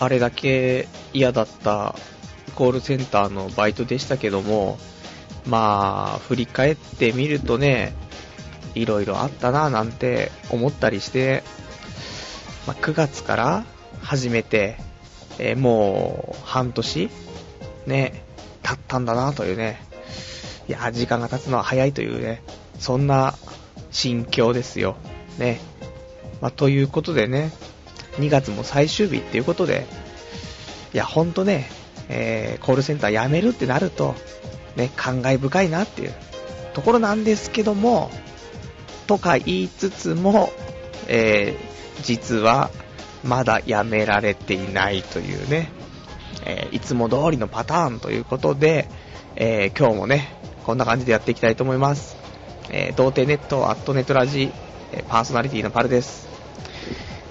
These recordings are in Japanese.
あれだけ嫌だったコールセンターのバイトでしたけども、まあ、振り返ってみるとね、いろいろあったななんて思ったりして、まあ、9月から始めて、えー、もう半年ね、経ったんだなというね、いや、時間が経つのは早いというね、そんな心境ですよ。ね。まあ、ということでね、2月も最終日っていうことで、いや、ほんとね、えー、コールセンター辞めるってなると、ね、感慨深いなっていうところなんですけども、とか言いつつも、えー、実はまだ辞められていないというね、えー、いつも通りのパターンということで、えー、今日もね、こんな感じでやっていきたいと思います。えー、童貞ネット、アットネットラジ、パーソナリティのパルです。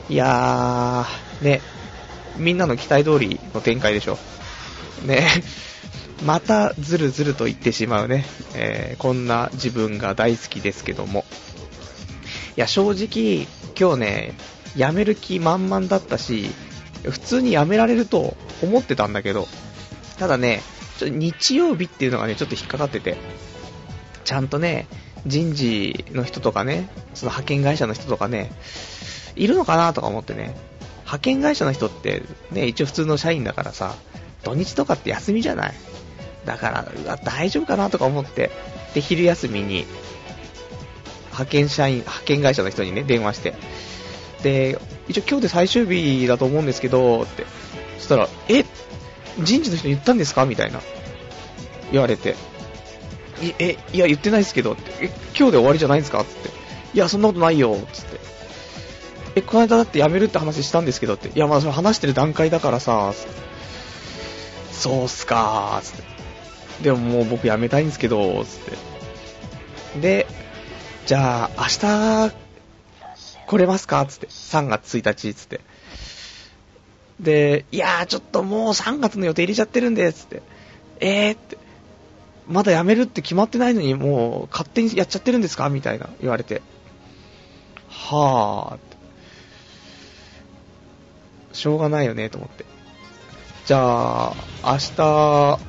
いやー、ね、みんなの期待通りの展開でしょ。ね、またずるずると言ってしまうね、えー、こんな自分が大好きですけども。いや、正直、今日ね、辞める気満々だったし、普通に辞められると思ってたんだけど、ただね、ちょ日曜日っていうのがね、ちょっと引っかかってて、ちゃんとね、人事の人とかね、その派遣会社の人とかね、いるのかなとか思ってね、派遣会社の人ってね、一応普通の社員だからさ、土日とかって休みじゃない。だから、うわ、大丈夫かなとか思って、で、昼休みに、派遣社員、派遣会社の人にね、電話して、で、一応今日で最終日だと思うんですけど、って、そしたら、え、人事の人に言ったんですか？みたいな、言われて、え、いや、言ってないですけど、え、今日で終わりじゃないんですか？って、いや、そんなことないよ、つって、え、この間だって辞めるって話したんですけどって、いや、まあそれ話してる段階だからさ、そうっすかー、つって。でももう僕辞めたいんですけど、つって。で、じゃあ、明日、来れますかつって。3月1日、つって。で、いやー、ちょっともう3月の予定入れちゃってるんで、つって。えーって。まだ辞めるって決まってないのに、もう勝手にやっちゃってるんですかみたいな言われて。はーって。しょうがないよね、と思って。じゃあ、明日、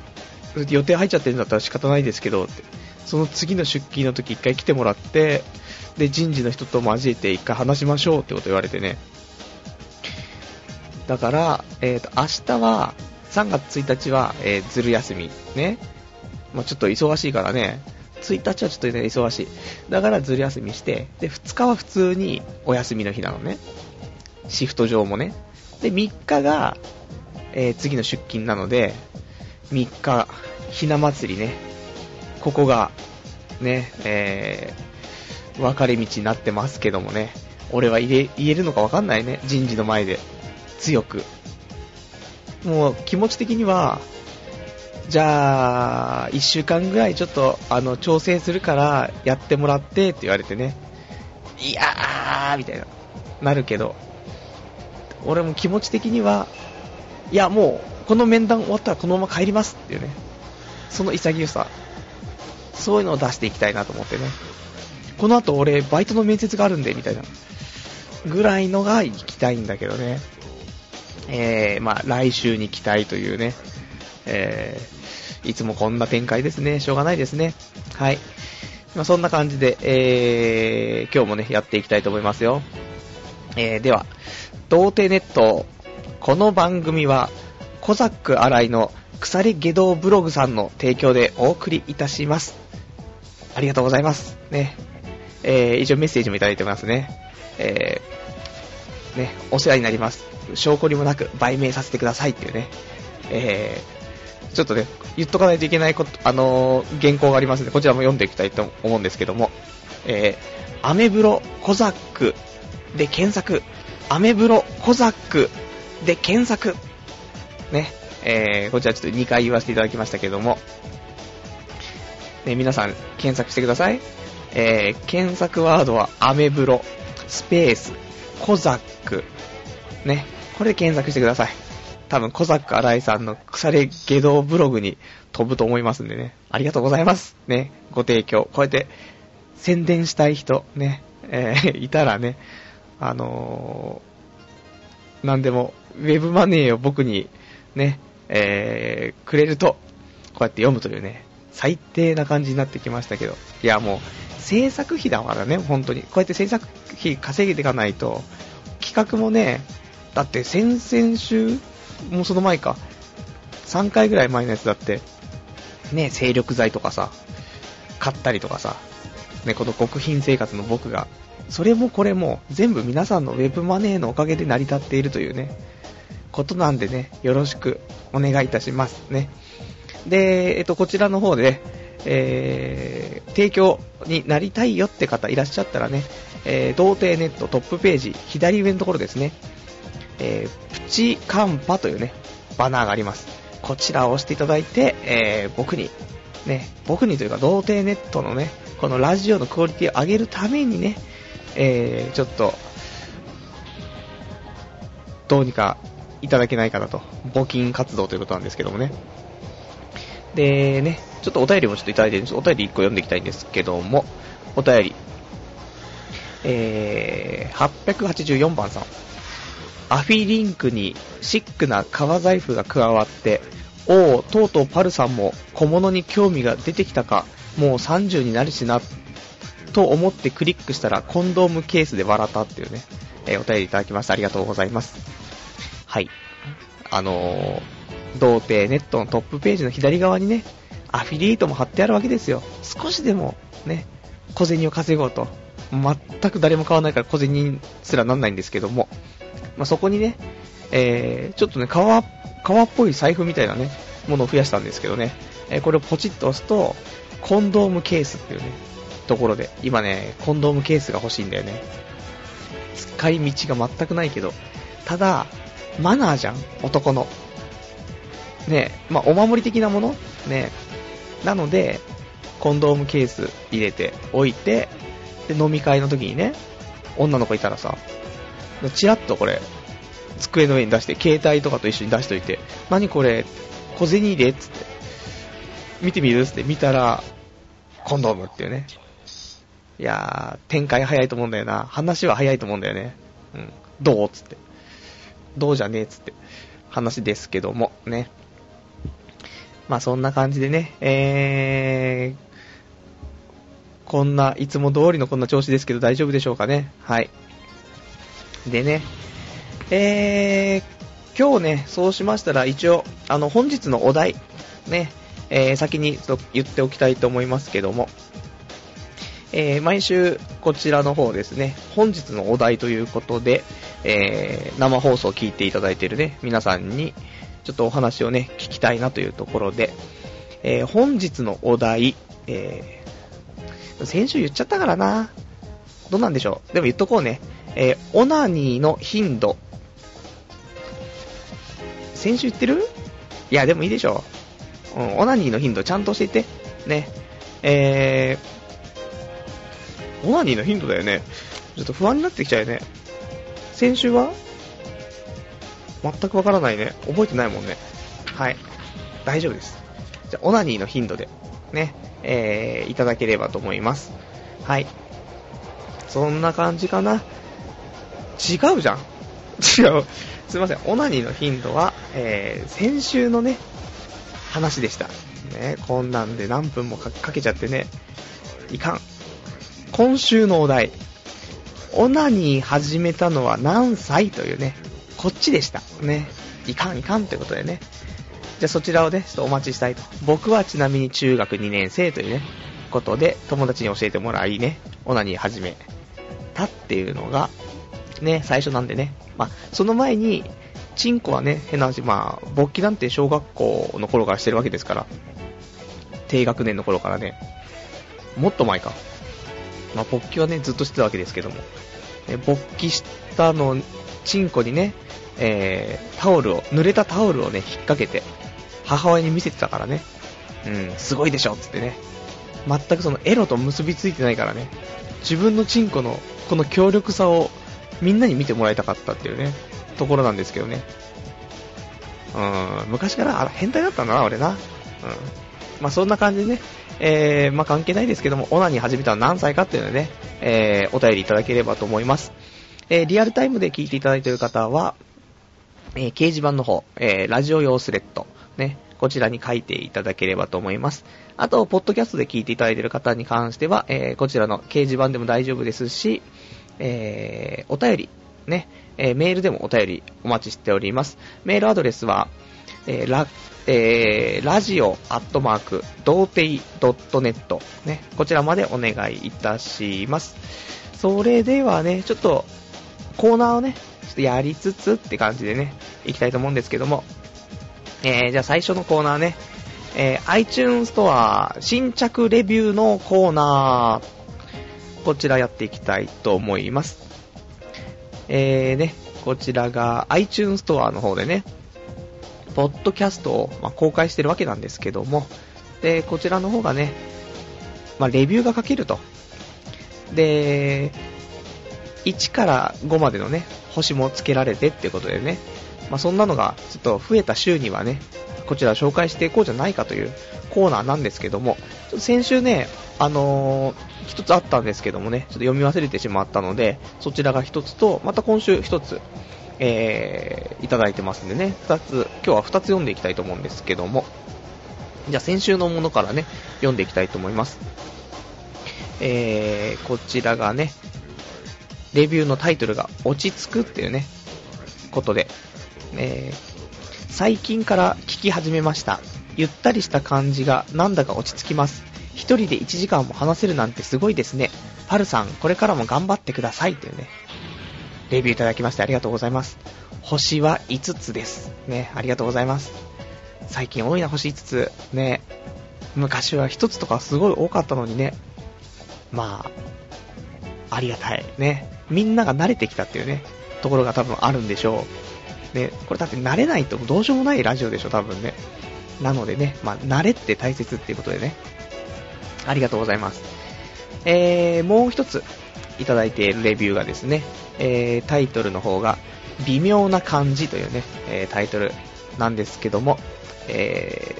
予定入っちゃってるんだったら仕方ないですけど、って。その次の出勤の時一回来てもらって、で、人事の人と交えて一回話しましょうってこと言われてね。だから、えっ、ー、と、明日は、3月1日は、えー、ずる休み。ね。まあ、ちょっと忙しいからね。1日はちょっとね、忙しい。だからずる休みして、で、2日は普通にお休みの日なのね。シフト上もね。で、3日が、えー、次の出勤なので、3日、ひな祭りね、ここが、ね、えー、分かれ道になってますけどもね、俺は言え言えるのか分かんないね、人事の前で、強く。もう気持ち的には、じゃあ、1週間ぐらいちょっと、あの、調整するからやってもらってって言われてね、いやー、みたいな、なるけど、俺も気持ち的には、いや、もう、この面談終わったらこのまま帰りますっていうね、その潔さ、そういうのを出していきたいなと思ってね、この後俺、バイトの面接があるんで、みたいな、ぐらいのが行きたいんだけどね、えー、まあ、来週に期待というね、えー、いつもこんな展開ですね、しょうがないですね、はい。まあ、そんな感じで、えー、今日もね、やっていきたいと思いますよ。えー、では、童貞ネット、この番組は、コザック新井の鎖下道ブログさんの提供でお送りいたします。ありがとうございます。ね。えー、以上メッセージもいただいてますね。えー、ね、お世話になります。証拠にもなく売名させてくださいっていうね。えー、ちょっとね、言っとかないといけないこと、あのー、原稿がありますので、こちらも読んでいきたいと思うんですけども、えー、アメブロコザックで検索アメブロコザックで検索。ね、えー、こちらちょっと2回言わせていただきましたけども、ね、皆さん検索してください。えー、検索ワードはアメブロ、スペース、コザック。ね、これで検索してください。多分、コザック新井さんの腐れ下道ブログに飛ぶと思いますんでね。ありがとうございます。ね、ご提供。こうやって宣伝したい人、ね、えー、いたらね、あのー、何でも、ウェブマネーを僕にね、えー、くれると、こうやって読むというね、最低な感じになってきましたけど、いやもう、制作費だからね、本当に。こうやって制作費稼げていかないと、企画もね、だって先々週、もうその前か、3回ぐらい前のやつだって、ね、精力剤とかさ、買ったりとかさ、ね、この極貧生活の僕が、それもこれも全部皆さんのウェブマネーのおかげで成り立っているというね、ことなんでね、よろしくお願いいたしますね。で、えっと、こちらの方で、えー、提供になりたいよって方いらっしゃったらね、えー、童貞ネットトップページ、左上のところですね、えー、プチカンパというね、バナーがあります。こちらを押していただいて、えー、僕に、ね、僕にというか、童貞ネットのね、このラジオのクオリティを上げるためにね、えー、ちょっと、どうにかいただけないかなと。募金活動ということなんですけどもね。でね、ちょっとお便りもちょっといただいてるんです。お便り1個読んでいきたいんですけども、お便り。えー、884番さん。アフィリンクにシックな革財布が加わって、おお、とうとうパルさんも小物に興味が出てきたか、もう30になるしな、と思ってクリックしたらコンドームケースで笑ったっていうね、えー、お便りいただきましてありがとうございます。はい。あのー、童貞ネットのトップページの左側にね、アフィリエイトも貼ってあるわけですよ。少しでもね、小銭を稼ごうと。全く誰も買わないから小銭すらなんないんですけども、まあ、そこにね、えー、ちょっとね、革、革っぽい財布みたいなね、ものを増やしたんですけどね、えー、これをポチッと押すと、コンドームケースっていうね、ところで、今ね、コンドームケースが欲しいんだよね。使い道が全くないけど、ただ、マナーじゃん、男の。ねまあ、お守り的なもの？ね。なので、コンドームケース入れておいて、で、飲み会の時にね、女の子いたらさ、チラッとこれ、机の上に出して、携帯とかと一緒に出しといて、何これ、小銭入れ？っつって、見てみる？つって見たら、コンドームっていうね。いやー、展開早いと思うんだよな。話は早いと思うんだよね。うん。どう？つって。どうじゃねえ？つって。話ですけども、ね。まあそんな感じでね、えー、こんな、いつも通りのこんな調子ですけど大丈夫でしょうかね？はい。でね、えー、今日ね、そうしましたら一応、あの、本日のお題、ね、えー、先に言っておきたいと思いますけども、えー、毎週こちらの方ですね、本日のお題ということで、えー、生放送を聞いていただいているね、皆さんに、ちょっとお話をね、聞きたいなというところで、えー、本日のお題、えー、先週言っちゃったからな。どうなんでしょう。でも言っとこうね。えー、オナニーの頻度。先週言ってる？いや、でもいいでしょう。うん、オナニーの頻度ちゃんと教えて。ね。えー、オナニーの頻度だよね。ちょっと不安になってきちゃうよね。先週は？全くわからないね。覚えてないもんね。はい。大丈夫です。じゃオナニーの頻度で、ね、えー、いただければと思います。はい。そんな感じかな。違うじゃん。違う。すいません。オナニーの頻度は、えー、先週のね、話でした。ね、こんなんで何分もかけちゃってね、いかん。今週のお題。オナニー始めたのは何歳というね、こっちでした。ね。いかんいかんということでね。じゃあそちらをね、ちょっとお待ちしたいと。僕はちなみに中学2年生というね、ことで、友達に教えてもらいね、オナニー始めたっていうのが、ね、最初なんでね。まあ、その前に、チンコはね、変な話、まあ、勃起なんて小学校の頃からしてるわけですから、低学年の頃からね、もっと前か。まあ、勃起はね、ずっとしてたわけですけども、ね、勃起したの、チンコにね、えー、タオルを、濡れたタオルをね、引っ掛けて、母親に見せてたからね。うん、すごいでしょ、つってね。全くそのエロと結びついてないからね。自分のチンコの、この強力さを、みんなに見てもらいたかったっていうね、ところなんですけどね。うん、昔から変態だったんだな、俺な。うん。まあそんな感じでね、えー、まあ関係ないですけども、オナに始めたのは何歳かっていうのでね、えー、お便りいただければと思います。えー、リアルタイムで聞いていただいている方は、えー、掲示板の方、えー、ラジオ用スレッド、ね、こちらに書いていただければと思います。あと、ポッドキャストで聞いていただいている方に関しては、えー、こちらの掲示板でも大丈夫ですし、えー、お便り、ね、えー、メールでもお便りお待ちしております。メールアドレスは、えー、えー、ラジオアットマーク、童貞 .net、ね、こちらまでお願いいたします。それではね、ちょっと、コーナーをね、ちょっとやりつつって感じでね、行きたいと思うんですけども、えー、じゃあ最初のコーナーね、えー、iTunes ストア新着レビューのコーナー、こちらやっていきたいと思います。えーね、こちらが iTunes ストアの方でね、ポッドキャストを、まあ、公開してるわけなんですけども、で、こちらの方がね、まあ、レビューが書けると。で、1から5までのね、星もつけられてってことでね、まあ、そんなのがちょっと増えた週にはね、こちら紹介していこうじゃないかというコーナーなんですけども、先週ね、あのー、一つあったんですけどもね、ちょっと読み忘れてしまったので、そちらが一つと、また今週一つ、えー、いただいてますんでね、二つ、今日は二つ読んでいきたいと思うんですけども、じゃあ先週のものからね、読んでいきたいと思います。えー、こちらがね、レビューのタイトルが落ち着くっていうね、ことで、えー、最近から聞き始めました。ゆったりした感じがなんだか落ち着きます。一人で1時間も話せるなんてすごいですね。パルさん、これからも頑張ってくださいというね、レビューいただきましてありがとうございます。星は5つです。ね、ありがとうございます。最近多いな、星5つ。ね、昔は1つとかすごい多かったのにね、まあ、ありがたい。ね、みんなが慣れてきたっていうね、ところが多分あるんでしょう。ね、これだって慣れないとどうしようもないラジオでしょ、多分ね。なのでね、まあ、慣れって大切っていうことでね、ありがとうございます。えー、もう一ついただいているレビューがですね、えー、タイトルの方が、微妙な感じというね、えー、タイトルなんですけども、え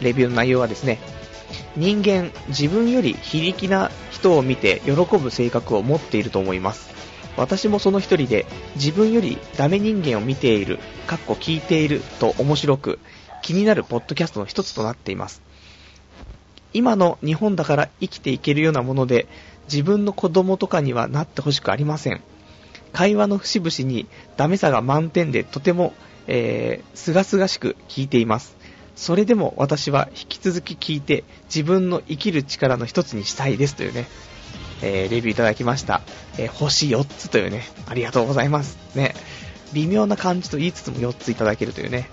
ー、レビューの内容はですね、人間、自分より非力な人を見て喜ぶ性格を持っていると思います。私もその一人で、自分よりダメ人間を見ている、かっこ聞いていると面白く、気になるポッドキャストの一つとなっています。今の日本だから生きていけるようなもので、自分の子供とかにはなってほしくありません。会話の節々にダメさが満点でとても、えー、すがすがしく聞いています。それでも私は引き続き聞いて自分の生きる力の一つにしたいですというね、えー、レビューいただきました。えー、星4つというね、ありがとうございます。ね、微妙な感じと言いつつも4ついただけるというね、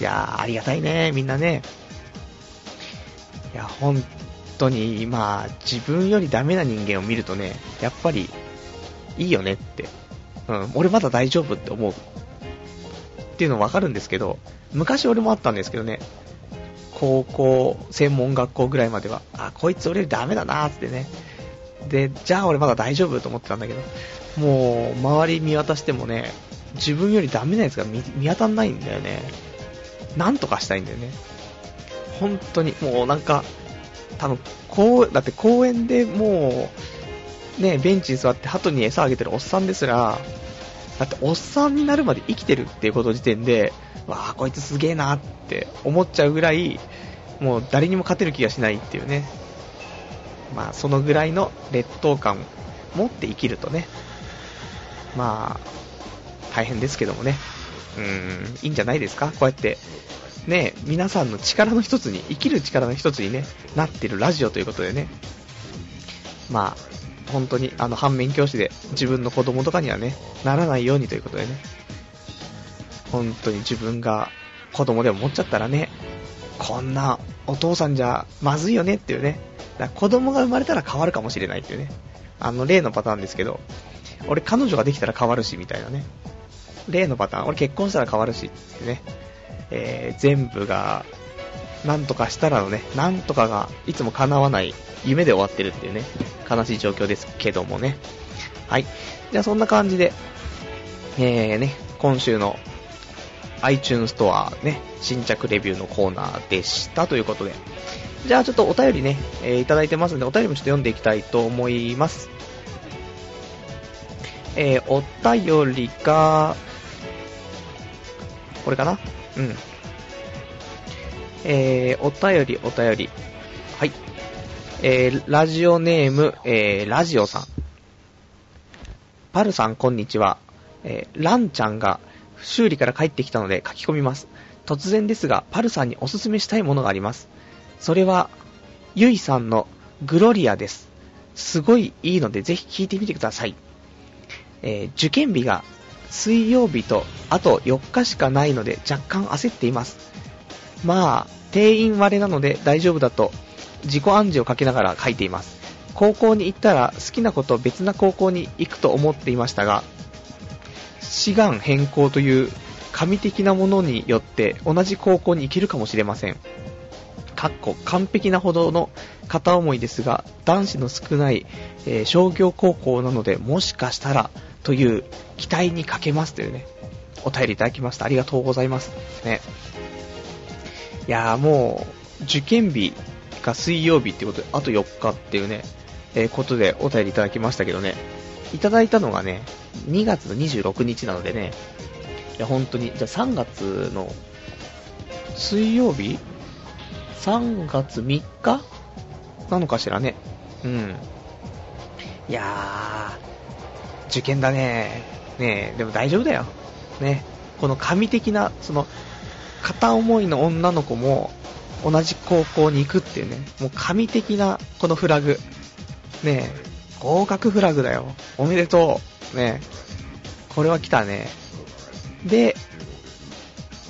いやー、ありがたいね、みんなね。いや、本当に、まあ、自分よりダメな人間を見るとね、やっぱり、いいよねってうん、俺まだ大丈夫って思う。っていうのわかるんですけど、昔俺もあったんですけどね、高校、専門学校ぐらいまでは、あ、こいつ俺よりダメだなーってね。で、じゃあ俺まだ大丈夫と思ってたんだけど、もう、周り見渡してもね、自分よりダメなやつが見見当たんないんだよね。なんとかしたいんだよね。本当に、もうなんか、多分、こう、だって公園でもう、ね、ベンチに座って鳩に餌あげてるおっさんですら、だっておっさんになるまで生きてるっていうこと時点で、わあ、こいつすげえなって思っちゃうぐらい、もう誰にも勝てる気がしないっていうね。まあ、そのぐらいの劣等感持って生きるとね、まあ、大変ですけどもね、うん、いいんじゃないですか？こうやって、ね、皆さんの力の一つに、生きる力の一つにね、なってるラジオということでね、まあ、本当にあの反面教師で自分の子供とかにはね、ならないようにということでね、本当に自分が子供でも持っちゃったらね、こんなお父さんじゃまずいよねっていうね、だ子供が生まれたら変わるかもしれないっていうね、あの例のパターンですけど、俺彼女ができたら変わるしみたいなね、例のパターン、俺結婚したら変わるしってね、えー、全部がなんとかしたらのね、なんとかがいつも叶わない夢で終わってるっていうね、悲しい状況ですけどもね。はい。じゃあそんな感じで、えーね、今週の iTunes ストアね、新着レビューのコーナーでしたということで。じゃあちょっとお便りね、えー、いただいてますんで、お便りもちょっと読んでいきたいと思います。えー、お便りが、これかな？うん。えー、お便り、お便り。はい。えー、ラジオネーム、えー、ラジオさん。パルさん、こんにちは。えー、ランちゃんが修理から帰ってきたので書き込みます。突然ですが、パルさんにおすすめしたいものがあります。それは、ゆいさんのグロリアです。すごいいいので、ぜひ聞いてみてください。えー、受験日が水曜日とあと4日しかないので若干焦っています。まあ、定員割れなので大丈夫だと自己暗示をかけながら書いています。高校に行ったら好きな子と別な高校に行くと思っていましたが、志願変更という神的なものによって同じ高校に行けるかもしれません。かっこ完璧なほどの片思いですが、男子の少ない、えー、商業高校なので、もしかしたらという期待にかけますというね、お便りいただきました。ありがとうございます。ね。いやーもう、受験日が水曜日ってことで、あと4日っていうね、えー、ことでお便りいただきましたけどね、いただいたのがね、2月の26日なのでね、いや、本当に、じゃあ3月の水曜日 ?3 月3日？なのかしらね。うん。いやー、受験だね。ねでも大丈夫だよ。ね。この神的な、その、片思いの女の子も同じ高校に行くっていうね、もう神的なこのフラグ。ね合格フラグだよ。おめでとう。ねこれは来たね。で、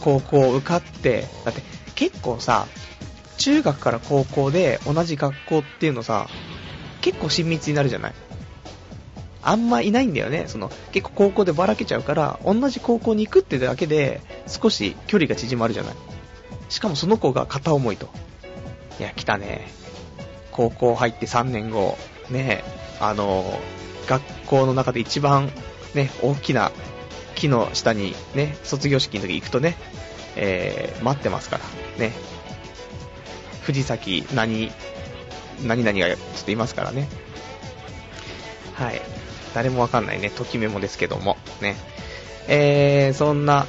高校受かって、だって結構さ、中学から高校で同じ学校っていうのさ、結構親密になるじゃないあんまいないんだよね。その、結構高校でばらけちゃうから、同じ高校に行くってだけで、少し距離が縮まるじゃない。しかもその子が片思いと。いや、来たね。高校入って3年後、ね、あの、学校の中で一番、ね、大きな木の下にね、卒業式の時行くとね、えー、待ってますから、ね。藤崎何、何々がちょっといますからね。はい。誰もわかんないね、ときメモですけども、ね。えー、そんな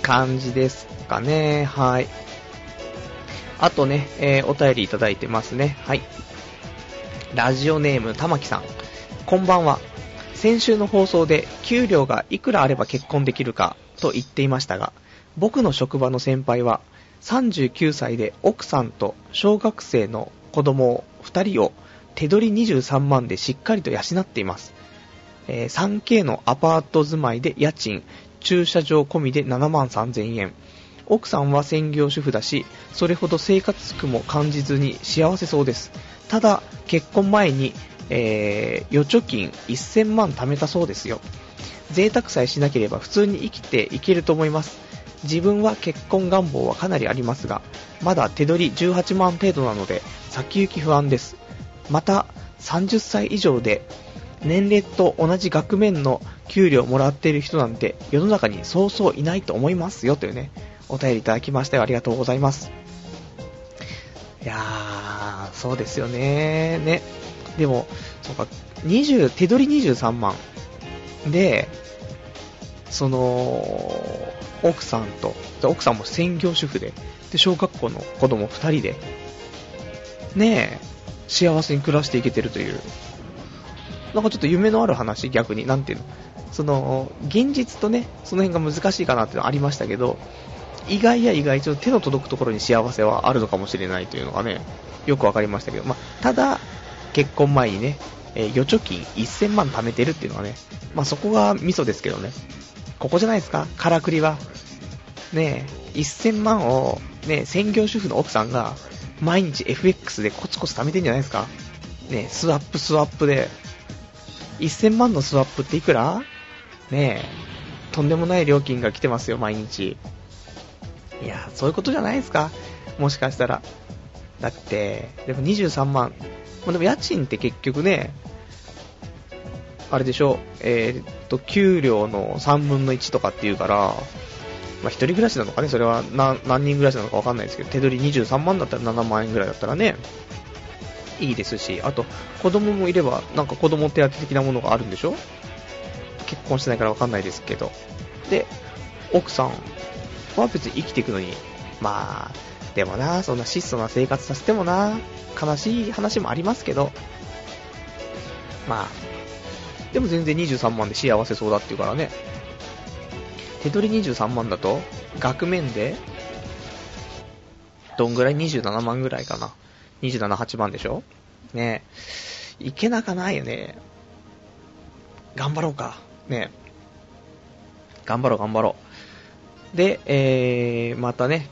感じですかね、はい。あとね、えー、お便りいただいてますね、はい。ラジオネーム、玉木さん。こんばんは。先週の放送で、給料がいくらあれば結婚できるか、と言っていましたが、僕の職場の先輩は、39歳で奥さんと小学生の子供2人を手取り23万でしっかりと養っています。え、3K のアパート住まいで家賃、駐車場込みで7万3000円。奥さんは専業主婦だし、それほど生活苦も感じずに幸せそうです。ただ、結婚前に、えー、預貯金1000万貯めたそうですよ。贅沢さえしなければ普通に生きていけると思います。自分は結婚願望はかなりありますが、まだ手取り18万程度なので、先行き不安です。また、30歳以上で、年齢と同じ額面の給料をもらっている人なんて世の中にそうそういないと思いますよというね、お便りいただきました。ありがとうございます。いやー、そうですよね。ね。でも、そうか、20、手取り23万。で、その、奥さんと、奥さんも専業主婦で、で、小学校の子供2人で、ねえ、幸せに暮らしていけてるという、なんかちょっと夢のある話、逆に、なんていうの、その、現実とね、その辺が難しいかなっていうのはありましたけど、意外や意外、ちょっと手の届くところに幸せはあるのかもしれないというのがね、よくわかりましたけど、まあ、ただ、結婚前にね、えー、預貯金1000万貯めてるっていうのはね、まあ、そこがミソですけどね、ここじゃないですか、からくりは。ねえ、1000万を、ね、専業主婦の奥さんが、毎日 FX でコツコツ貯めてんじゃないですか？ねスワップスワップで、1000万のスワップっていくら？ねえ、とんでもない料金が来てますよ、毎日。いや、そういうことじゃないですか。もしかしたら。だって、でも23万。までも家賃って結局ね、あれでしょ、えー、っと、給料の3分の1とかっていうから、まあ、一人暮らしなのかね、それは何何人暮らしなのかわかんないですけど、手取り23万だったら7万円ぐらいだったらね、いいですし、あと、子供もいれば、なんか子供手当的なものがあるんでしょ？結婚してないからわかんないですけど。で、奥さん、は別に生きていくのに、まあ、でもな、そんな質素な生活させてもな、悲しい話もありますけど、まあ、でも全然23万で幸せそうだっていうからね。手取り23万だと、額面で、どんぐらい ?27 万ぐらいかな。27、8万でしょ？ね。いけなかないよね。頑張ろうか。ね。頑張ろう頑張ろう。で、えー、またね、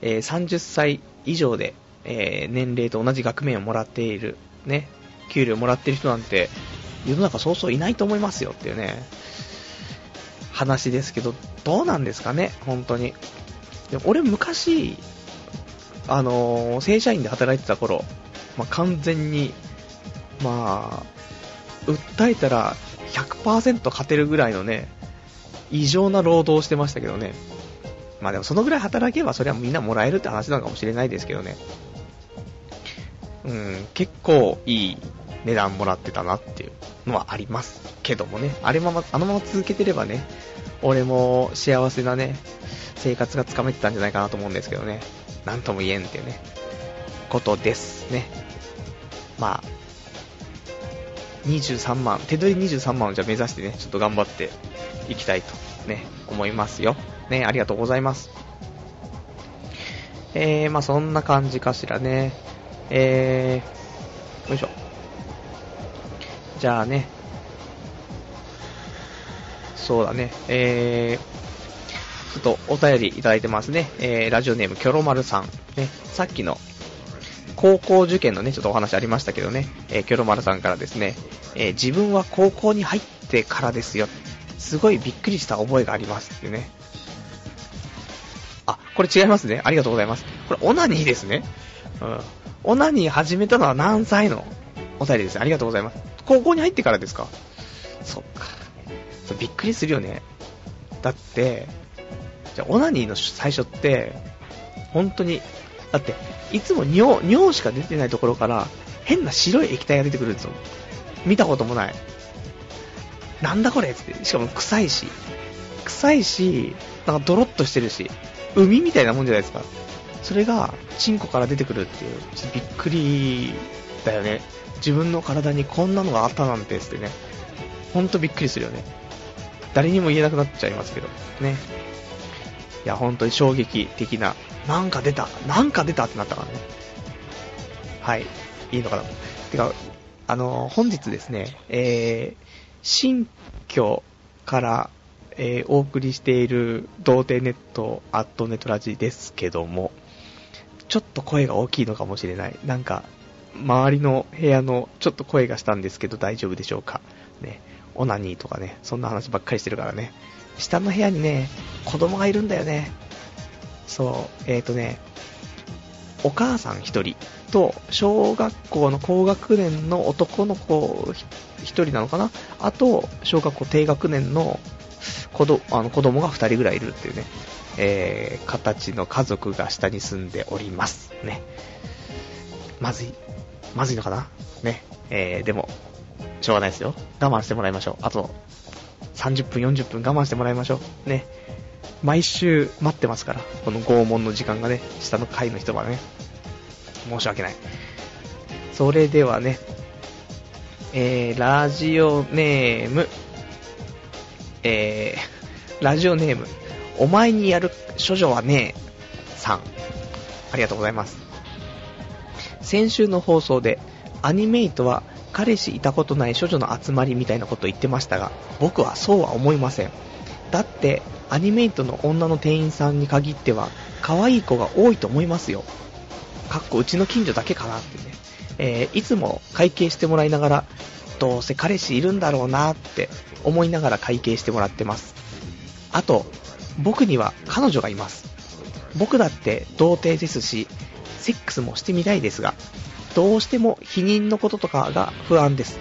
えー、30歳以上で、えー、年齢と同じ額面をもらっている、ね、給料もらってる人なんて、世の中そうそういないと思いますよっていうね、話ですけど、どうなんですかね、本当に。で俺昔、あのー、正社員で働いてた頃、まあ、完全に、まあ、訴えたら100%勝てるぐらいのね、異常な労働をしてましたけどね。まあでもそのぐらい働けばそれはみんなもらえるって話なのかもしれないですけどね。うん、結構いい値段もらってたなっていうのはありますけどもね。あれまま、あのまま続けてればね、俺も幸せなね、生活がつかめてたんじゃないかなと思うんですけどね。なんとも言えんっていうね、ことですね。まあ、23万、手取り23万をじゃ目指してね、ちょっと頑張っていきたいとね、思いますよ。ね、ありがとうございます。えー、まあそんな感じかしらね。えー、よいしょ。じゃあね、そうだね、えー、ちょっとお便りいただいてますね。えー、ラジオネームキョロマルさん。ね、さっきの高校受験のね、ちょっとお話ありましたけどね、えー、キョロマルさんからですね、えー、自分は高校に入ってからですよ。すごいびっくりした覚えがありますってね。あ、これ違いますね。ありがとうございます。これ、オナニーですね。うん。オナニー始めたのは何歳の？お便りです。ありがとうございます。高校に入ってからですか？そっか。びっくりするよね。だって、じゃオナニーの最初って、本当に、だって、いつも尿、尿しか出てないところから、変な白い液体が出てくるんですよ。見たこともない。なんだこれって。しかも臭いし。臭いし、なんかドロッとしてるし、海みたいなもんじゃないですか。それが、チンコから出てくるっていう、ちょっとびっくりだよね。自分の体にこんなのがあったなんてってね。ほんとびっくりするよね。誰にも言えなくなっちゃいますけど。ね。いや、本当に衝撃的な、なんか出た、なんか出たってなったからね。はい。いいのかな。てか、あの、本日ですね、えー、新居から、えー、お送りしている童貞ネット、アットネットラジですけども、ちょっと声が大きいのかもしれない。なんか、周りの部屋のちょっと声がしたんですけど大丈夫でしょうか。ね、オナニーとかね、そんな話ばっかりしてるからね。下の部屋にね、子供がいるんだよね。そう、えーとね、お母さん一人と、小学校の高学年の男の子一人なのかな？あと、小学校低学年の子どあの子供が二人ぐらいいるっていうね、えー、形の家族が下に住んでおります。ね。まずい。まずいのかな？ね。えー、でも、しょうがないですよ。我慢してもらいましょう。あと、30分、40分我慢してもらいましょう。ね。毎週待ってますから、この拷問の時間がね、下の階の人はね。申し訳ない。それではね、えー、ラジオネーム、えー、ラジオネーム、お前にやる処女はねえ、さん。ありがとうございます。先週の放送で、アニメイトは彼氏いたことない処女の集まりみたいなことを言ってましたが、僕はそうは思いません。だって、アニメイトの女の店員さんに限っては、可愛い子が多いと思いますよ。かっこうちの近所だけかなってね、えー、いつも会計してもらいながら、どうせ彼氏いるんだろうなって思いながら会計してもらってます。あと、僕には彼女がいます。僕だって童貞ですし、セックスもしてみたいですが、どうしても否認のこととかが不安です。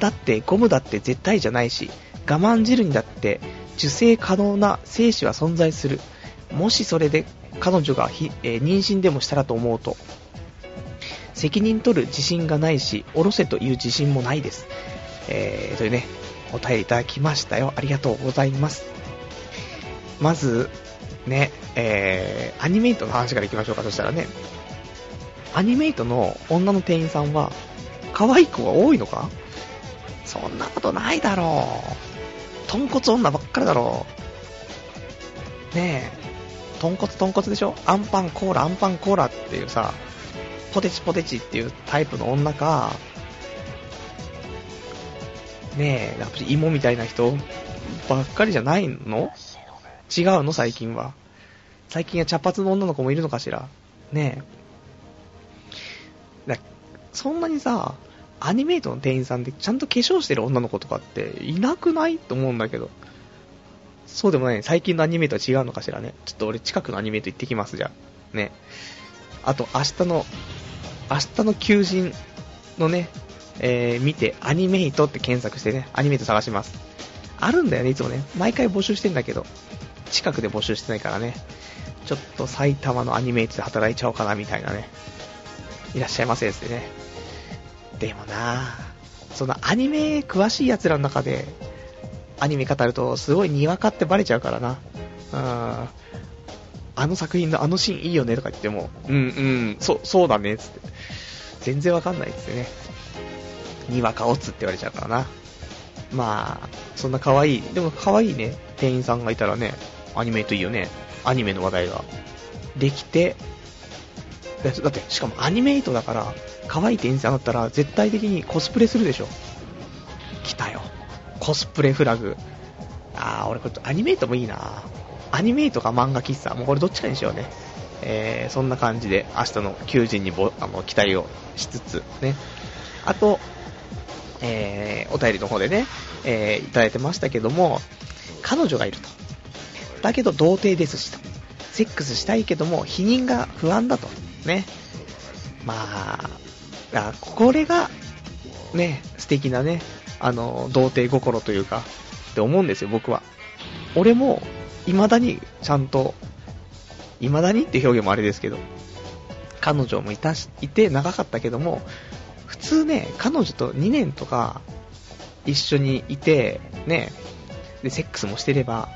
だってゴムだって絶対じゃないし、我慢汁にだって受精可能な精子は存在する。もしそれで彼女がひ、えー、妊娠でもしたらと思うと、責任取る自信がないし、おろせという自信もないです。えー、というね、お便りいただきましたよ。ありがとうございます。まず、ね、えー、アニメイトの話からいきましょうか、そしたらね。アニメイトの女の店員さんは、可愛い子が多いのか？そんなことないだろう。豚骨女ばっかりだろう。ねえ、豚骨豚骨でしょ？アンパンコーラ、アンパンコーラっていうさ、ポテチポテチっていうタイプの女か、ねえ、やっぱり芋みたいな人ばっかりじゃないの？違うの最近は。最近は茶髪の女の子もいるのかしら？ねえ。だそんなにさ、アニメイトの店員さんでちゃんと化粧してる女の子とかっていなくないと思うんだけど。そうでもないね。最近のアニメイトは違うのかしらね。ちょっと俺近くのアニメイト行ってきますじゃあ。ね。あと明日の、明日の求人のね、えー、見て、アニメイトって検索してね、アニメイト探します。あるんだよね、いつもね。毎回募集してんだけど、近くで募集してないからね。ちょっと埼玉のアニメイトで働いちゃおうかな、みたいなね。いらっしゃいませですね。でもなそのアニメ詳しい奴らの中で、アニメ語ると、すごいにわかってバレちゃうからな。うん。あの作品のあのシーンいいよねとか言っても、うんうん、そ、そうだね、つって。全然わかんないですよね。にわかオツって言われちゃうからな。まあ、そんな可愛い、でも可愛いね、店員さんがいたらね、アニメといいよね。アニメの話題ができて、だって、しかもアニメイトだから、可愛い店員さんだったら絶対的にコスプレするでしょ。来たよ。コスプレフラグ。あー、俺これアニメイトもいいなアニメイトか漫画喫茶。もうこれどっちかにしようね。えー、そんな感じで明日の求人にぼあの期待をしつつ、ね。あと、えー、お便りの方でね、えー、いただいてましたけども、彼女がいると。だけど童貞ですしと。セックスしたいけども、否認が不安だと。ね。まあ、これが、ね、素敵なね、あの、童貞心というか、って思うんですよ、僕は。俺も、未だにちゃんと、未だにって表現もあれですけど、彼女もいたし、いて長かったけども、普通ね、彼女と2年とか一緒にいて、ね、で、セックスもしてれば、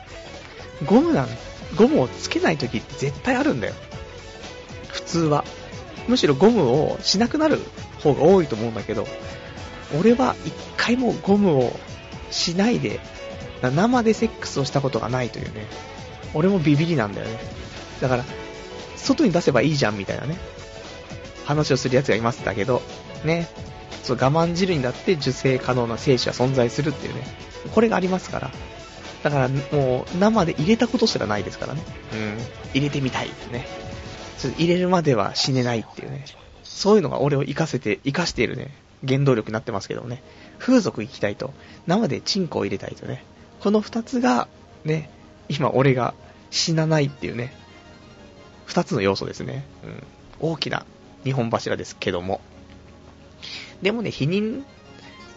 ゴムなん、ゴムをつけない時って絶対あるんだよ。普通は。むしろゴムをしなくなる方が多いと思うんだけど、俺は一回もゴムをしないで、生でセックスをしたことがないというね。俺もビビりなんだよね。だから、外に出せばいいじゃんみたいなね。話をする奴がいますだけど、ね、そう我慢汁になって受精可能な精子は存在するっていうね、これがありますから。だからもう生で入れたことすらないですからね。うん。入れてみたいってね。入れるまでは死ねないっていうね。そういうのが俺を活かせて、活かしているね、原動力になってますけどね。風俗行きたいと、生でチンコを入れたいとね。この二つが、ね、今俺が死なないっていうね、二つの要素ですね。うん。大きな日本柱ですけども。でもね、否認っ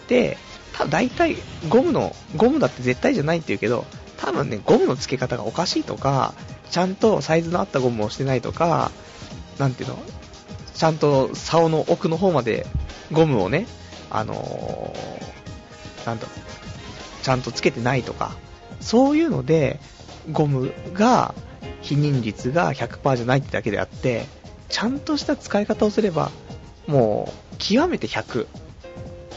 て、ただ大体ゴムの、ゴムだって絶対じゃないって言うけど、多分ね、ゴムの付け方がおかしいとか、ちゃんとサイズの合ったゴムをしてないとか、なんていうの、ちゃんと竿の奥の方までゴムをね、あのー、なんだちゃんとつけてないとか、そういうので、ゴムが、否認率が100%じゃないってだけであって、ちゃんとした使い方をすれば、もう、極めて100。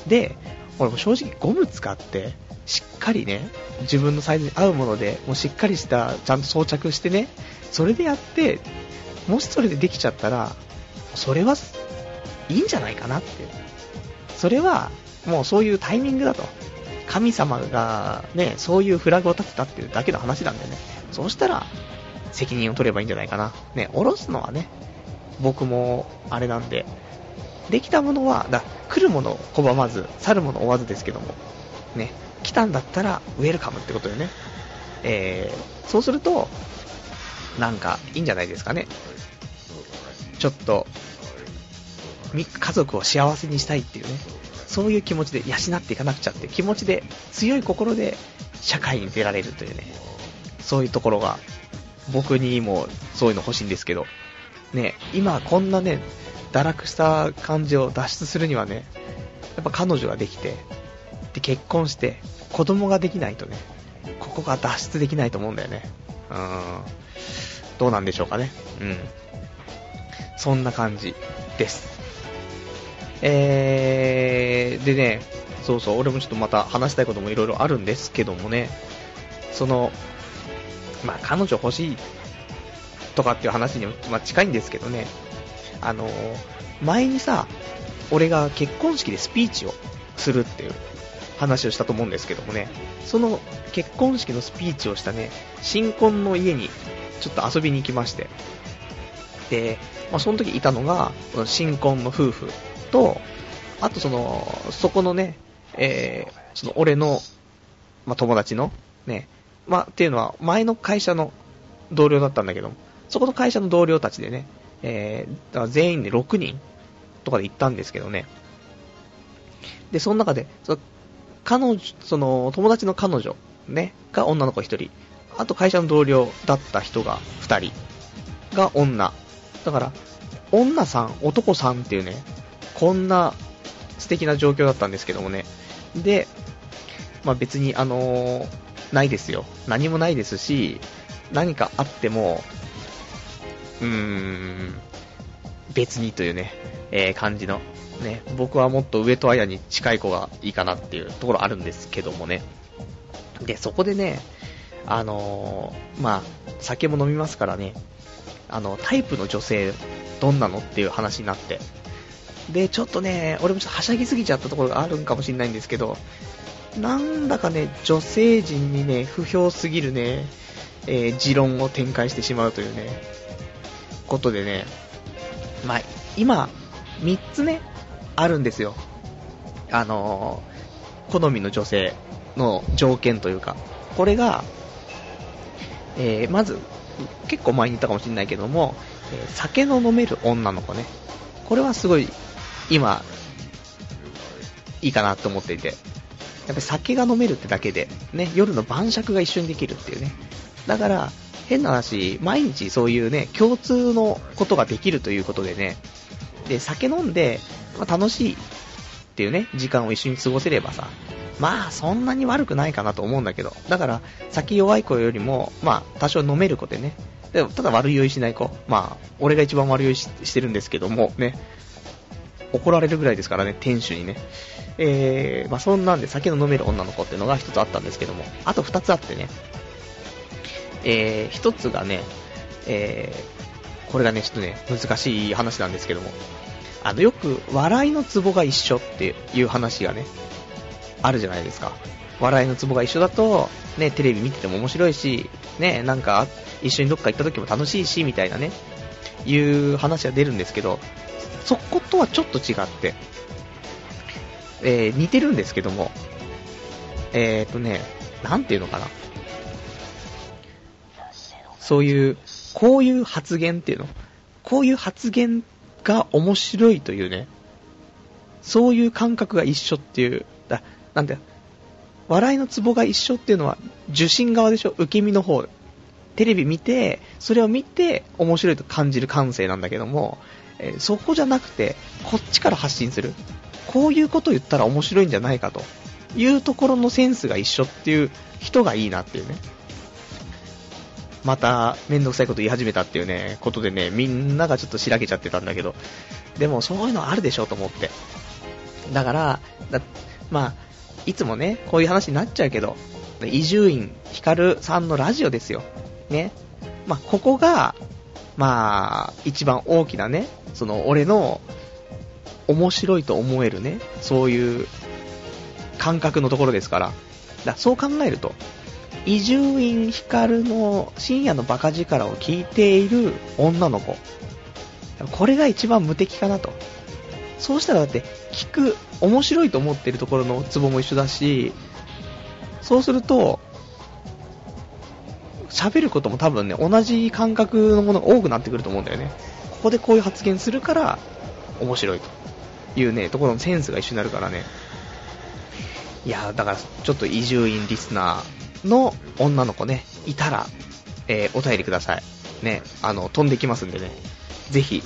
で、俺も正直ゴム使って、しっかりね、自分のサイズに合うもので、もうしっかりした、ちゃんと装着してね、それでやって、もしそれでできちゃったら、それはいいんじゃないかなって。それは、もうそういうタイミングだと。神様がね、そういうフラグを立てたっていうだけの話なんだよね。そうしたら、責任を取ればいいんじゃないかな。ね、下ろすのはね、僕もあれなんで、できたものは、だ来るものを拒まず、去るものを追わずですけども、ね、来たんだったらウェルカムってことでね、えー、そうすると、なんかいいんじゃないですかね。ちょっと、家族を幸せにしたいっていうね、そういう気持ちで養っていかなくちゃって気持ちで、強い心で社会に出られるというね、そういうところが、僕にもそういうの欲しいんですけど、ね、今こんなね、堕落した感じを脱出するにはね、やっぱ彼女ができて、で、結婚して、子供ができないとね、ここが脱出できないと思うんだよね。うん。どうなんでしょうかね。うん。そんな感じです。えー、でね、そうそう、俺もちょっとまた話したいこともいろいろあるんですけどもね、その、まあ、彼女欲しいとかっていう話にも、まあ、近いんですけどね、あの前にさ、俺が結婚式でスピーチをするっていう話をしたと思うんですけどもね、その結婚式のスピーチをしたね、新婚の家にちょっと遊びに行きまして、で、まあ、その時いたのが、の新婚の夫婦と、あとその、そこのね、えー、その俺の、まあ、友達の、ね、まあ、っていうのは前の会社の同僚だったんだけども、そこの会社の同僚たちでね、えー、全員で6人とかで行ったんですけどね。で、その中で、その彼女、その友達の彼女、ね、が女の子1人、あと会社の同僚だった人が2人が女。だから、女さん、男さんっていうね、こんな素敵な状況だったんですけどもね。で、まあ別にあのー、ないですよ。何もないですし、何かあっても、うーん、別にというね、えー、感じの、ね、僕はもっと上戸彩に近い子がいいかなっていうところあるんですけどもね。で、そこでね、あのー、まあ、酒も飲みますからね、あの、タイプの女性、どんなのっていう話になって。で、ちょっとね、俺もちょっとはしゃぎすぎちゃったところがあるんかもしれないんですけど、なんだかね、女性陣にね、不評すぎるね、えー、持論を展開してしまうというね、ことでね、まあ、今、3つね、あるんですよ。あのー、好みの女性の条件というか、これが、えー、まず、結構前に言ったかもしれないけども、え、酒の飲める女の子ね。これはすごい、今、いいかなと思っていて。やっぱり酒が飲めるってだけで、ね、夜の晩酌が一緒にできるっていうね。だから、変な話、毎日そういうね、共通のことができるということでね、で、酒飲んで、まあ、楽しいっていうね、時間を一緒に過ごせればさ、まあ、そんなに悪くないかなと思うんだけど、だから、酒弱い子よりも、まあ、多少飲める子でね、でただ悪酔いしない子、まあ、俺が一番悪酔いしてるんですけども、ね、怒られるぐらいですからね、店主にね。えー、まあそんなんで酒の飲める女の子っていうのが一つあったんですけども、あと二つあってね、えー、一つがね、えー、これがね、ちょっとね、難しい話なんですけども、あの、よく、笑いのツボが一緒っていう話がね、あるじゃないですか。笑いのツボが一緒だと、ね、テレビ見てても面白いし、ね、なんか、一緒にどっか行った時も楽しいし、みたいなね、いう話が出るんですけど、そことはちょっと違って、えー、似てるんですけども、えーとね、なんていうのかな。そういう、こういう発言っていうの？こういう発言が面白いというね、そういう感覚が一緒っていう、だなんだよ、笑いのツボが一緒っていうのは、受信側でしょ？受け身の方。テレビ見て、それを見て面白いと感じる感性なんだけども、えー、そこじゃなくて、こっちから発信する。こういうことを言ったら面白いんじゃないかというところのセンスが一緒っていう人がいいなっていうね。また、めんどくさいこと言い始めたっていうね、ことでね、みんながちょっとしらけちゃってたんだけど、でもそういうのあるでしょと思って。だから、だまあ、いつもね、こういう話になっちゃうけど、伊集院光さんのラジオですよ。ね。まあ、ここが、まあ、一番大きなね、その、俺の、面白いと思えるね、そういう感覚のところですから、だそう考えると、伊集院光の深夜のバカ力を聞いている女の子。これが一番無敵かなと。そうしたらだって、聞く、面白いと思ってるところのツボも一緒だし、そうすると、喋ることも多分ね、同じ感覚のものが多くなってくると思うんだよね。ここでこういう発言するから、面白いというね、ところのセンスが一緒になるからね。いやだから、ちょっと伊集院リスナー、の女の子ね、いたら、えー、お便りください。ね、あの、飛んできますんでね、ぜひ、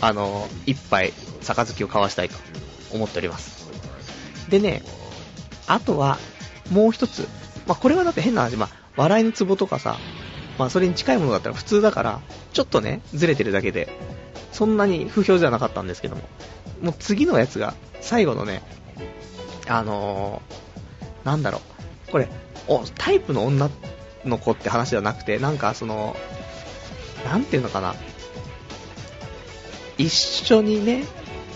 あの、一杯、杯を交わしたいと思っております。でね、あとは、もう一つ、まあ、これはだって変な話、まあ、笑いのツボとかさ、まあそれに近いものだったら普通だから、ちょっとね、ずれてるだけで、そんなに不評じゃなかったんですけども、もう次のやつが、最後のね、あのー、なんだろう、これ、タイプの女の子って話じゃなくて、なんかその、なんていうのかな、一緒にね、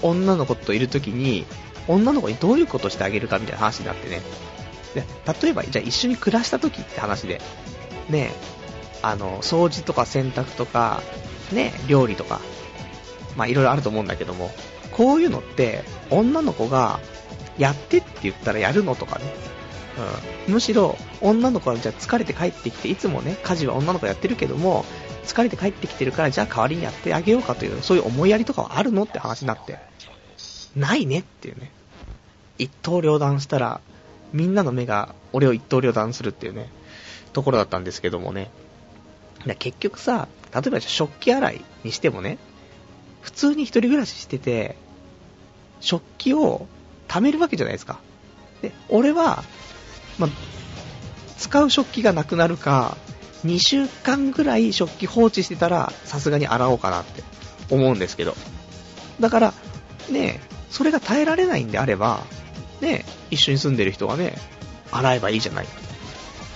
女の子といるときに、女の子にどういうことしてあげるかみたいな話になってね。で、例えば、じゃあ一緒に暮らしたときって話で、ね、あの、掃除とか洗濯とか、ね、料理とか、まあいろいろあると思うんだけども、こういうのって、女の子が、やってって言ったらやるのとかね。むしろ、女の子はじゃあ疲れて帰ってきて、いつもね、家事は女の子やってるけども、疲れて帰ってきてるから、じゃあ代わりにやってあげようかという、そういう思いやりとかはあるのって話になって、ないねっていうね。一刀両断したら、みんなの目が俺を一刀両断するっていうね、ところだったんですけどもね。結局さ、例えば食器洗いにしてもね、普通に一人暮らししてて、食器を貯めるわけじゃないですか。で、俺は、ま使う食器がなくなるか、2週間ぐらい食器放置してたら、さすがに洗おうかなって思うんですけど。だから、ね、それが耐えられないんであれば、ね、一緒に住んでる人がね、洗えばいいじゃない、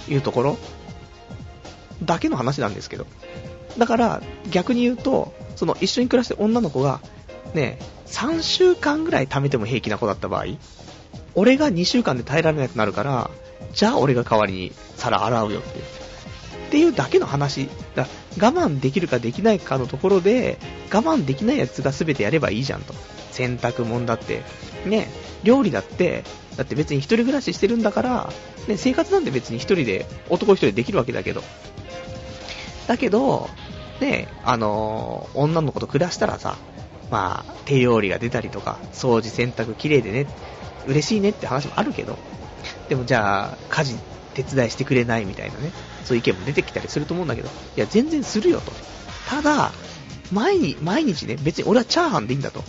というところだけの話なんですけど。だから、逆に言うと、その一緒に暮らしてる女の子が、ね、3週間ぐらい貯めても平気な子だった場合、俺が2週間で耐えられなくなるから、じゃあ俺が代わりに皿洗うよって。っていうだけの話。だ我慢できるかできないかのところで、我慢できないやつが全てやればいいじゃんと。洗濯物だって、ね、料理だって、だって別に一人暮らししてるんだから、ね、生活なんて別に一人で、男一人でできるわけだけど。だけど、ね、あのー、女の子と暮らしたらさ、まあ、手料理が出たりとか、掃除、洗濯綺麗でね、嬉しいねって話もあるけど、でもじゃあ、家事手伝いしてくれないみたいなね、そういう意見も出てきたりすると思うんだけど、いや、全然するよと。ただ、毎日、毎日ね、別に俺はチャーハンでいいんだと。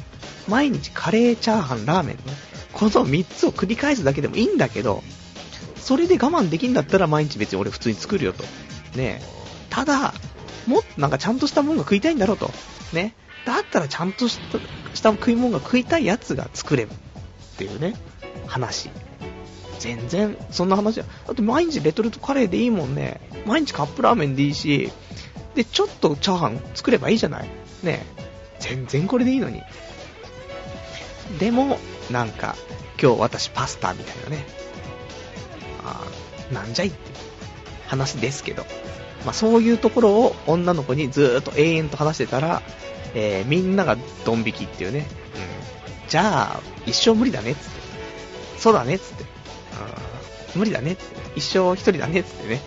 毎日カレー、チャーハン、ラーメンね、この3つを繰り返すだけでもいいんだけど、それで我慢できんだったら毎日別に俺普通に作るよと。ねただ、もっとなんかちゃんとしたもんが食いたいんだろうと。ね。だったらちゃんとした食い物が食いたいやつが作ればっていうね、話。全然、そんな話だ。だって毎日レトルトカレーでいいもんね。毎日カップラーメンでいいし、で、ちょっとチャーハン作ればいいじゃない。ね。全然これでいいのに。でも、なんか、今日私パスタみたいなね。あなんじゃいって話ですけど。まあ、そういうところを女の子にずーっと永遠と話してたら、えー、みんながドン引きっていうね。うん。じゃあ、一生無理だねっつって。そうだねっつって。無理だねっつって。一生一人だねっつってね。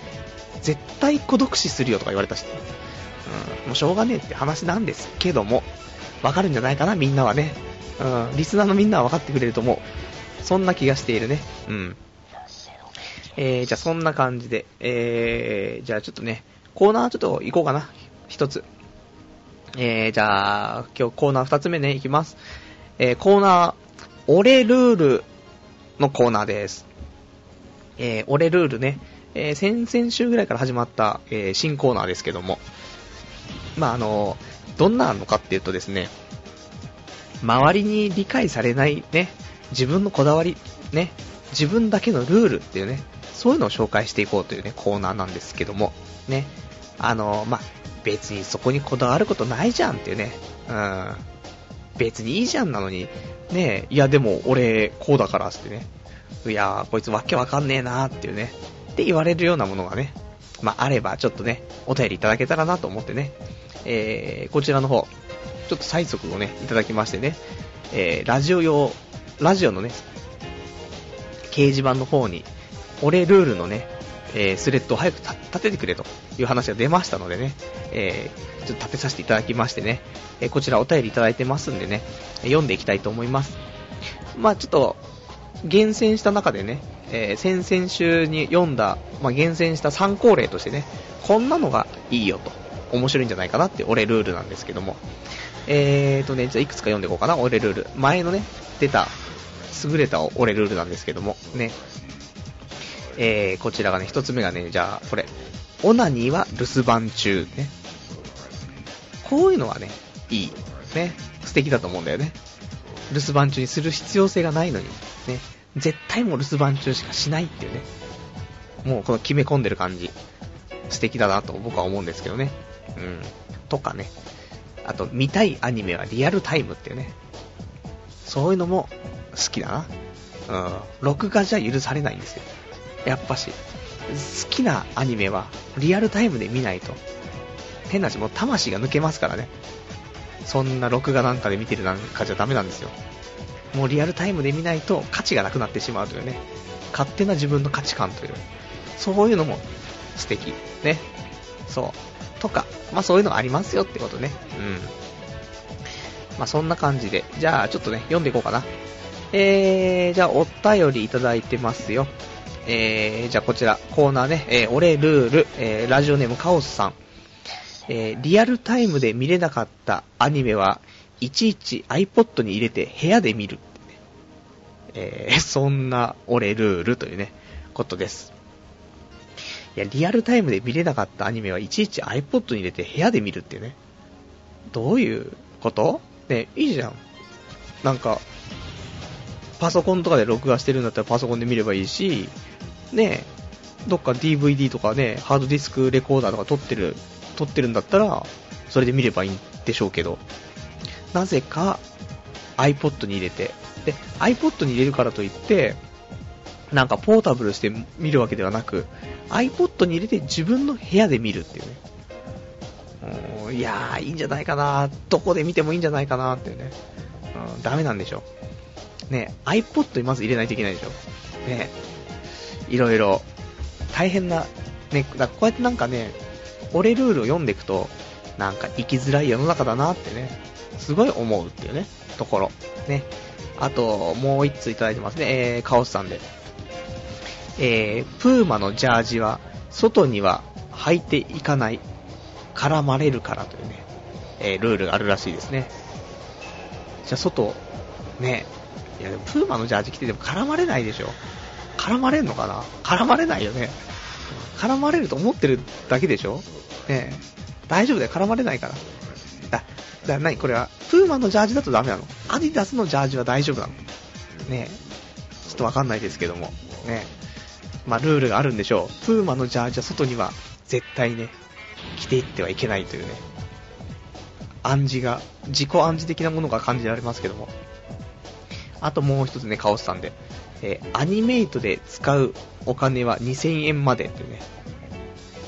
絶対孤独死するよとか言われたし、うん。もうしょうがねえって話なんですけども、わかるんじゃないかな、みんなはね。うん。リスナーのみんなはわかってくれると思う。そんな気がしているね。うん。えー、じゃあそんな感じで、えー、じゃあちょっとね、コーナーちょっと行こうかな。一つ。えー、じゃあ、今日コーナー二つ目ね、行きます。えー、コーナー、俺ルールのコーナーです。えー、俺ルールね、えー、先々週ぐらいから始まった、えー、新コーナーですけども、まあ、あの、どんなのかっていうとですね、周りに理解されないね、自分のこだわり、ね、自分だけのルールっていうね、そういうのを紹介していこうというね、コーナーなんですけども、ね。あの、まあ、別にそこにこだわることないじゃんっていうね。うん。別にいいじゃんなのに、ね。いやでも俺こうだからってね。いやこいつわけわかんねえなーっていうね。って言われるようなものがね、まあ、あればちょっとね、お便りいただけたらなと思ってね。えー、こちらの方、ちょっと催促をね、いただきましてね、えー、ラジオ用、ラジオのね、掲示板の方に、俺ルールのね、えー、スレッドを早く立ててくれという話が出ましたのでね、えー、ちょっと立てさせていただきましてね、えー、こちらお便りいただいてますんでね、読んでいきたいと思います。まあちょっと、厳選した中でね、えー、先々週に読んだ、まあ、厳選した参考例としてね、こんなのがいいよと、面白いんじゃないかなって俺ルールなんですけども、えーとね、じゃあいくつか読んでいこうかな、俺ルール。前のね、出た、優れた俺ルールなんですけども、ね、えー、こちらがね、一つ目がね、じゃあ、これ、オナニーは留守番中ね。こういうのはね、いい。ね。素敵だと思うんだよね。留守番中にする必要性がないのに、ね。絶対もう留守番中しかしないっていうね。もうこの決め込んでる感じ。素敵だなと僕は思うんですけどね。うん。とかね。あと、見たいアニメはリアルタイムっていうね。そういうのも好きだな。うん。録画じゃ許されないんですよ。やっぱし。好きなアニメはリアルタイムで見ないと。変な話、もう魂が抜けますからね。そんな録画なんかで見てるなんかじゃダメなんですよ。もうリアルタイムで見ないと価値がなくなってしまうというね。勝手な自分の価値観という。そういうのも素敵。ね。そう。とか、まあそういうのがありますよってことね。うん。まあそんな感じで。じゃあちょっとね、読んでいこうかな。えー、じゃあお便りいただいてますよ。えー、じゃあこちら、コーナーね、えー、俺ルール、えー、ラジオネームカオスさん。えー、リアルタイムで見れなかったアニメは、いちいち iPod に入れて部屋で見るってね。えー、そんな俺ルールというね、ことです。いや、リアルタイムで見れなかったアニメはいちいち iPod に入れて部屋で見るってね。どういうこと？ね、いいじゃん。なんか、パソコンとかで録画してるんだったらパソコンで見ればいいし、ね、どっか DVD とかね、ハードディスクレコーダーとか撮ってる、撮ってるんだったら、それで見ればいいんでしょうけど、なぜか iPod に入れて、で、iPod に入れるからといって、なんかポータブルして見るわけではなく、iPod に入れて自分の部屋で見るっていうね。いやー、いいんじゃないかなどこで見てもいいんじゃないかなっていうね。うん、ダメなんでしょ。ね、iPod にまず入れないといけないでしょ。ね、いろいろ、大変な、ね、だこうやってなんかね、俺ルールを読んでいくと、なんか生きづらい世の中だなってね、すごい思うっていうね、ところ。ね。あと、もう一通いただいてますね、えー、カオスさんで。えー、プーマのジャージは、外には履いていかない、絡まれるからというね、えー、ルールがあるらしいですね。じゃあ外、ね、いやでもプーマのジャージ着てても絡まれないでしょ。絡まれんのかな？絡まれないよね。絡まれると思ってるだけでしょ？ね大丈夫だよ、絡まれないから。だ、だ、なにこれは、プーマのジャージだとダメなの？アディダスのジャージは大丈夫なの？ねちょっとわかんないですけども。ねまあ、ルールがあるんでしょう。プーマのジャージは外には絶対ね、着ていってはいけないというね、暗示が、自己暗示的なものが感じられますけども。あともう一つね、カオスさんで。えー、アニメイトで使うお金は2000円までっていうね、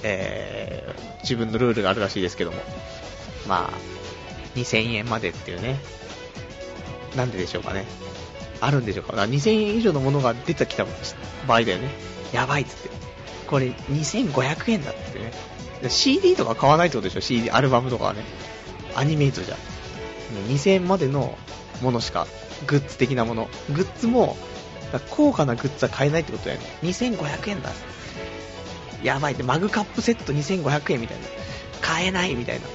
えー、自分のルールがあるらしいですけども。まあ、2000円までっていうね。なんででしょうかね。あるんでしょうか。か2000円以上のものが出てきた場合だよね。やばいっつって。これ2500円だってね。CD とか買わないってことでしょ ?CD、アルバムとかはね。アニメイトじゃ。2000円までのものしかグッズ的なもの。グッズも、高価なグッズは買えないってことだよね。2500円だ。やばいって、マグカップセット2500円みたいな。買えないみたいな。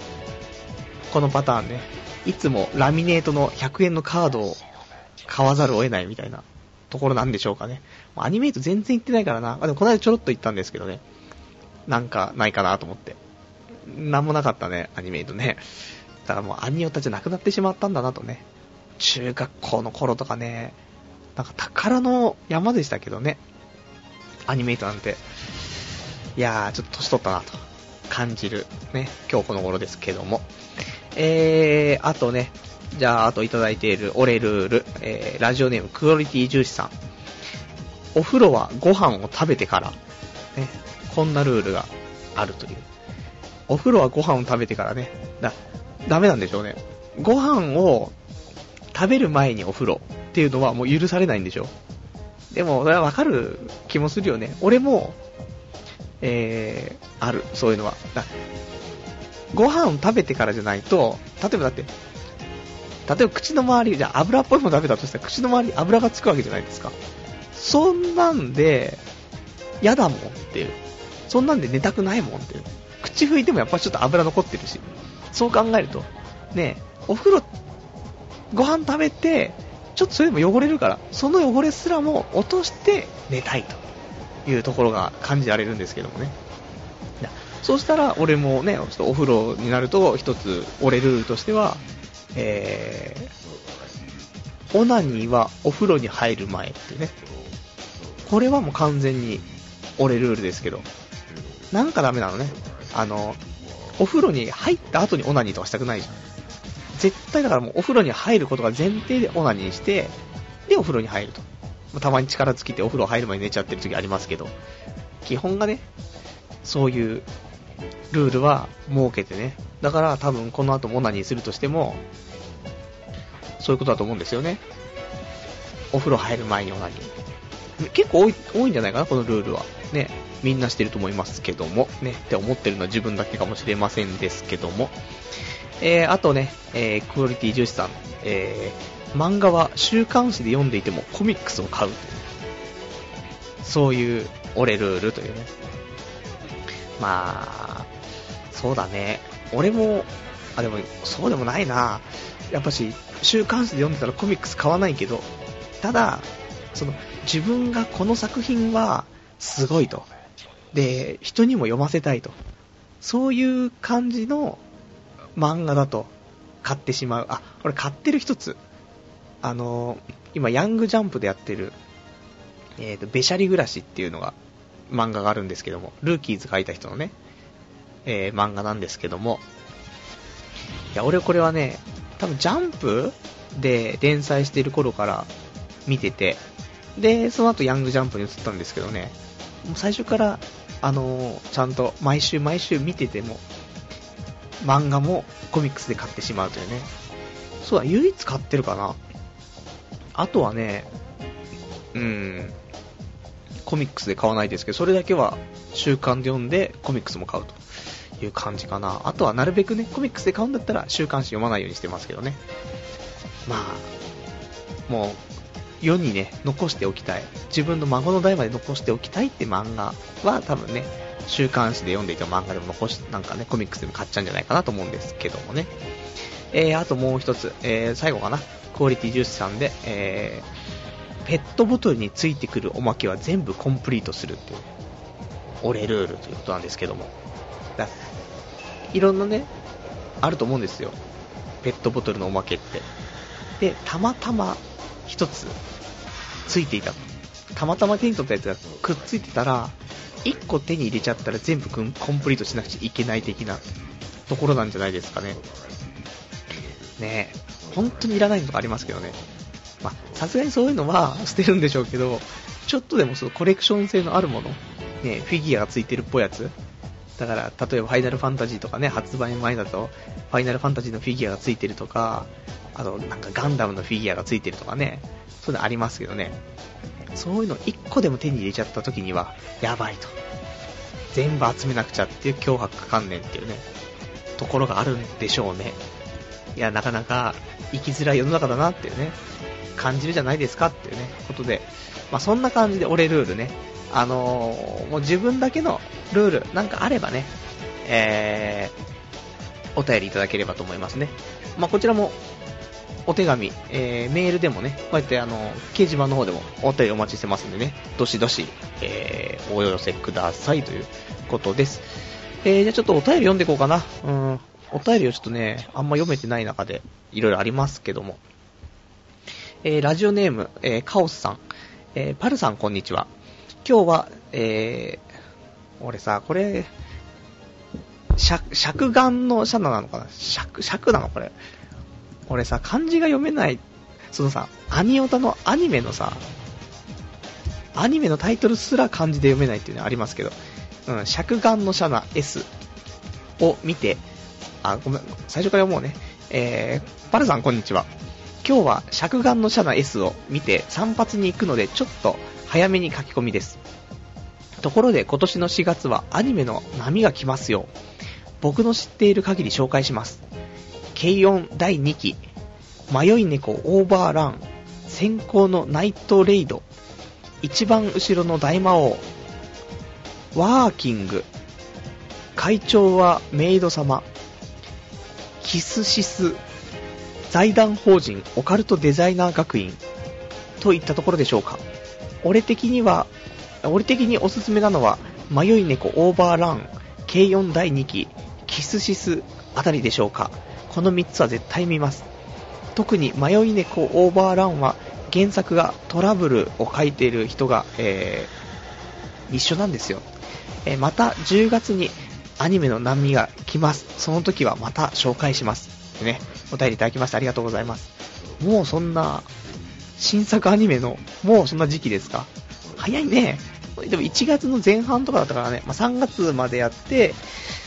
このパターンね。いつもラミネートの100円のカードを買わざるを得ないみたいなところなんでしょうかね。アニメイト全然行ってないからな。あ、でもこの間ちょろっと行ったんですけどね。なんかないかなと思って。なんもなかったね、アニメイトね。だからもうアニオタじゃなくなってしまったんだなとね。中学校の頃とかね、なんか宝の山でしたけどね、アニメイトなんて。いやー、ちょっと年取ったなと感じるね、今日この頃ですけども。えー、あとね、じゃあ、あといただいている俺ルール、えー、ラジオネームクオリティ重視さん。お風呂はご飯を食べてから、ね、こんなルールがあるという。お風呂はご飯を食べてからね、だ、ダメなんでしょうね。ご飯を食べる前にお風呂っていうのはもう許されないんでしょ？でも、それはわかる気もするよね。俺も、えー、ある、そういうのは。だご飯を食べてからじゃないと、例えばだって、例えば口の周り、じゃあ油っぽいもの食べたとしたら口の周りに油がつくわけじゃないですか。そんなんで、嫌だもんっていう。そんなんで寝たくないもんっていう。口拭いてもやっぱりちょっと油残ってるし。そう考えると、ねお風呂ご飯食べて、ちょっとそれでも汚れるから、その汚れすらも落として寝たいというところが感じられるんですけどもね。そうしたら俺もね、ちょっとお風呂になると一つ俺ルールとしては、えー、オナニーはお風呂に入る前っていうね。これはもう完全に俺ルールですけど。なんかダメなのね。あの、お風呂に入った後にオナニーとかしたくないじゃん。絶対だからもうお風呂に入ることが前提でオナニーして、でお風呂に入ると。たまに力尽きてお風呂入る前に寝ちゃってる時ありますけど、基本がね、そういうルールは設けてね。だから多分この後もオナニーするとしても、そういうことだと思うんですよね。お風呂入る前にオナニー。結構多い多いんじゃないかな、このルールは。ね。みんなしてると思いますけども、ね。って思ってるのは自分だけかもしれませんですけども。えー、あとね、えー、クオリティ重視さん。えー、漫画は週刊誌で読んでいてもコミックスを買うう。そういう俺ルールというね。まあ、そうだね。俺も、あ、でも、そうでもないな。やっぱし、週刊誌で読んでたらコミックス買わないけど、ただ、その、自分がこの作品は、すごいと。で、人にも読ませたいと。そういう感じの漫画だと、買ってしまう。あ、これ買ってる一つ。あの、今、ヤングジャンプでやってる、えっ、ー、と、べしゃり暮らしっていうのが、漫画があるんですけども、ルーキーズ書いた人のね、えー、漫画なんですけども、いや、俺これはね、多分ジャンプで連載してる頃から見てて、で、その後ヤングジャンプに移ったんですけどね、もう最初から、あのー、ちゃんと毎週毎週見てても、漫画もコミックスで買ってしまうというね。そうだ、唯一買ってるかな。あとはね、うん、コミックスで買わないですけど、それだけは週刊で読んでコミックスも買うと。いう感じかな。あとはなるべくね、コミックスで買うんだったら週刊誌読まないようにしてますけどね。まあ、もう、世にね、残しておきたい。自分の孫の代まで残しておきたいって漫画は多分ね、週刊誌で読んでいた漫画でも残し、なんかね、コミックスでも買っちゃうんじゃないかなと思うんですけどもね。えー、あともう一つ、えー、最後かな。クオリティジュースさんで、えー、ペットボトルについてくるおまけは全部コンプリートするっていう、俺ルールということなんですけども。だいろんなね、あると思うんですよ。ペットボトルのおまけって。で、たまたま一つついていた。たまたま手に取ったやつがくっついてたら、1個手に入れちゃったら全部コンプリートしなくちゃいけない的なところなんじゃないですかね。ねえ、本当にいらないのとかありますけどね。まさすがにそういうのは 捨てるんでしょうけど、ちょっとでもそのコレクション性のあるもの、ね、フィギュアがついてるっぽいやつ、だから、例えばファイナルファンタジーとかね、発売前だと、ファイナルファンタジーのフィギュアがついてるとか、あと、なんかガンダムのフィギュアがついてるとかね、そういうのありますけどね。そういうの1個でも手に入れちゃった時には、やばいと。全部集めなくちゃっていう脅迫観念っていうね、ところがあるんでしょうね。いや、なかなか生きづらい世の中だなっていうね、感じるじゃないですかっていうね、ことで、まあそんな感じで俺ルールね、あのー、もう自分だけのルールなんかあればね、えー、お便りいただければと思いますね。まあ、こちらも、お手紙、えー、メールでもね、こうやってあの、掲示板の方でもお便りお待ちしてますんでね、どしどし、えー、お寄せくださいということです。えー、じゃあちょっとお便り読んでいこうかな。うん、お便りをちょっとね、あんま読めてない中で、いろいろありますけども。えー、ラジオネーム、えー、カオスさん、えー、パルさんこんにちは。今日は、えー、俺さ、これ、尺、尺眼のシャナなのかな？尺、尺なのこれ。俺さ、漢字が読めない、そのさ、アニオタのアニメのさ、アニメのタイトルすら漢字で読めないっていうのありますけど、うん、尺眼のシャナ S を見て、あ、ごめん、最初から読もうね。えー、パルさんこんにちは。今日は尺眼のシャナ S を見て散髪に行くのでちょっと早めに書き込みです。ところで今年の4月はアニメの波が来ますよ。僕の知っている限り紹介します。軽音第2期、迷い猫オーバーラン、先行のナイトレイド、一番後ろの大魔王、ワーキング、会長はメイド様、キスシス、財団法人オカルトデザイナー学院といったところでしょうか。俺的には、俺的におすすめなのは、迷い猫オーバーラン、軽4第2期、キスシスあたりでしょうか。この3つは絶対見ます。特に迷い猫オーバーランは原作がトラブルを書いている人が、えー、一緒なんですよ。えー、また10月にアニメの波が来ます。その時はまた紹介します。ね、お便りいただきましてありがとうございます。もうそんな、新作アニメの、もうそんな時期ですか？早いね。でも1月の前半とかだったからね、まあ、3月までやって、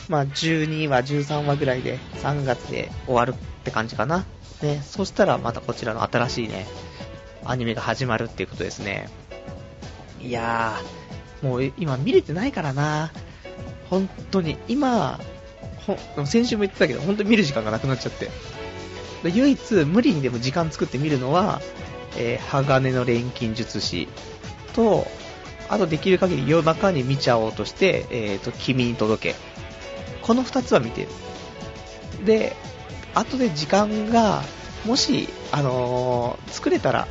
まあ、12話、13話ぐらいで3月で終わるって感じかな。ね、そしたらまたこちらの新しいね、アニメが始まるっていうことですね。いやー、もう今見れてないからな。本当に、今、ほ先週も言ってたけど、本当に見る時間がなくなっちゃって。唯一無理にでも時間作って見るのは、えー、鋼の錬金術師と、あとできる限り夜中に見ちゃおうとして、えーと、君に届け。この2つは見てる。で、後で時間が、もし、あのー、作れたら、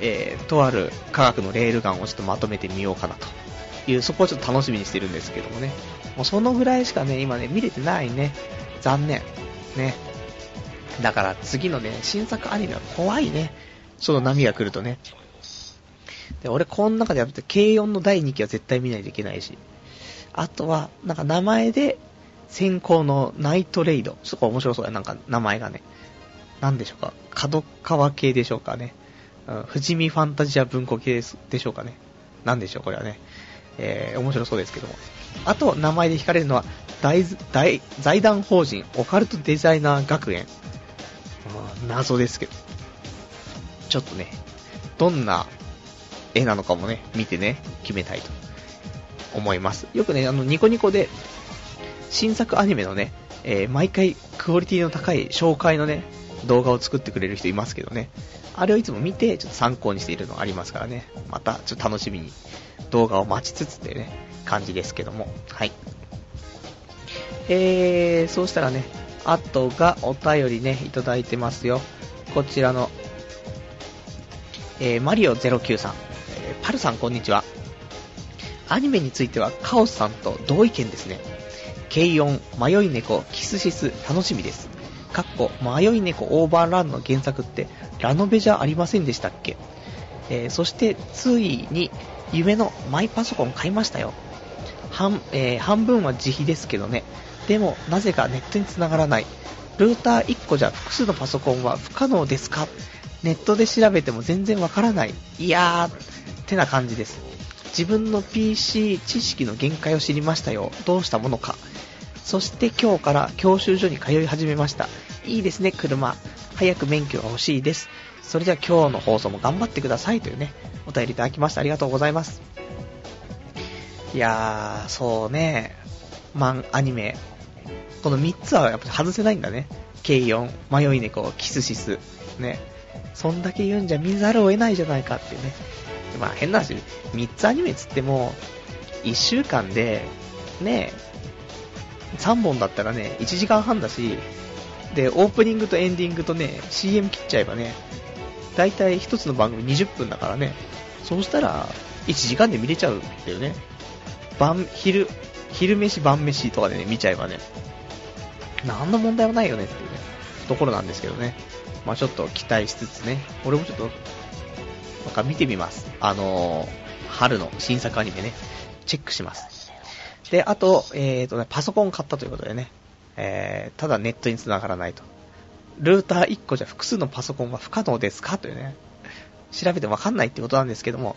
えー、とある科学のレールガンをちょっとまとめてみようかなという、そこをちょっと楽しみにしてるんですけどもね。もうそのぐらいしかね、今ね、見れてないね。残念。ね。だから次のね、新作アニメは怖いね。その波が来るとね。で、俺この中でやって軽音の第2期は絶対見ないといけないし。あとは、なんか名前で、先行のナイトレイド。ちょっと面白そうや、なんか名前がね。なんでしょうか。角川系でしょうかね。うん、富士見ファンタジア文庫系でしょうかね。なんでしょう、これはね。えー、面白そうですけども。あと、名前で引かれるのは、大、大、財団法人オカルトデザイナー学園。謎ですけど。ちょっとね、どんな絵なのかもね、見てね、決めたいと思います。よくね、あの、ニコニコで、新作アニメのね、えー、毎回クオリティの高い紹介のね、動画を作ってくれる人いますけどね、あれをいつも見て、ちょっと参考にしているのありますからね、また、ちょっと楽しみに動画を待ちつつってね、感じですけども、はい。えー、そうしたらね、あとがお便りね、いただいてますよ。こちらの、えー、マリオ093。パルさんこんにちは。アニメについてはカオスさんと同意見ですね。軽音、迷い猫、キスシス、楽しみです。かっこ、迷い猫オーバーランの原作ってラノベじゃありませんでしたっけ？えー、そしてついに夢のマイパソコン買いましたよ。半,、えー、半分は自費ですけどね。でも、なぜかネットに繋がらない。ルーター1個じゃ複数のパソコンは不可能ですか？ネットで調べても全然わからない。いやー、ってな感じです。自分の PC 知識の限界を知りましたよ。どうしたものか。そして今日から教習所に通い始めました。いいですね、車。早く免許が欲しいです。それでは今日の放送も頑張ってくださいというね、お便りいただきましてありがとうございます。いやー、そうね、マン、アニメ。この3つはやっぱ外せないんだね。軽音、迷い猫、キスシス。ね。そんだけ言うんじゃ見ざるを得ないじゃないかっていうね。まあ変な話、3つアニメつっても、1週間で、ね、3本だったらね、1時間半だし、で、オープニングとエンディングとね、CM 切っちゃえばね、だいたい1つの番組20分だからね、そうしたら、1時間で見れちゃうっていうね、晩、昼、昼飯晩飯とかでね、見ちゃえばね、何の問題もないよねっていうね、ところなんですけどね。まあちょっと期待しつつね、俺もちょっとなんか見てみます。あのー、春の新作アニメね、チェックします。で、あと、えーとね、パソコン買ったということでね、えー、ただネットに繋がらないと。ルーター1個じゃ複数のパソコンは不可能ですか？というね、調べてわかんないってことなんですけども、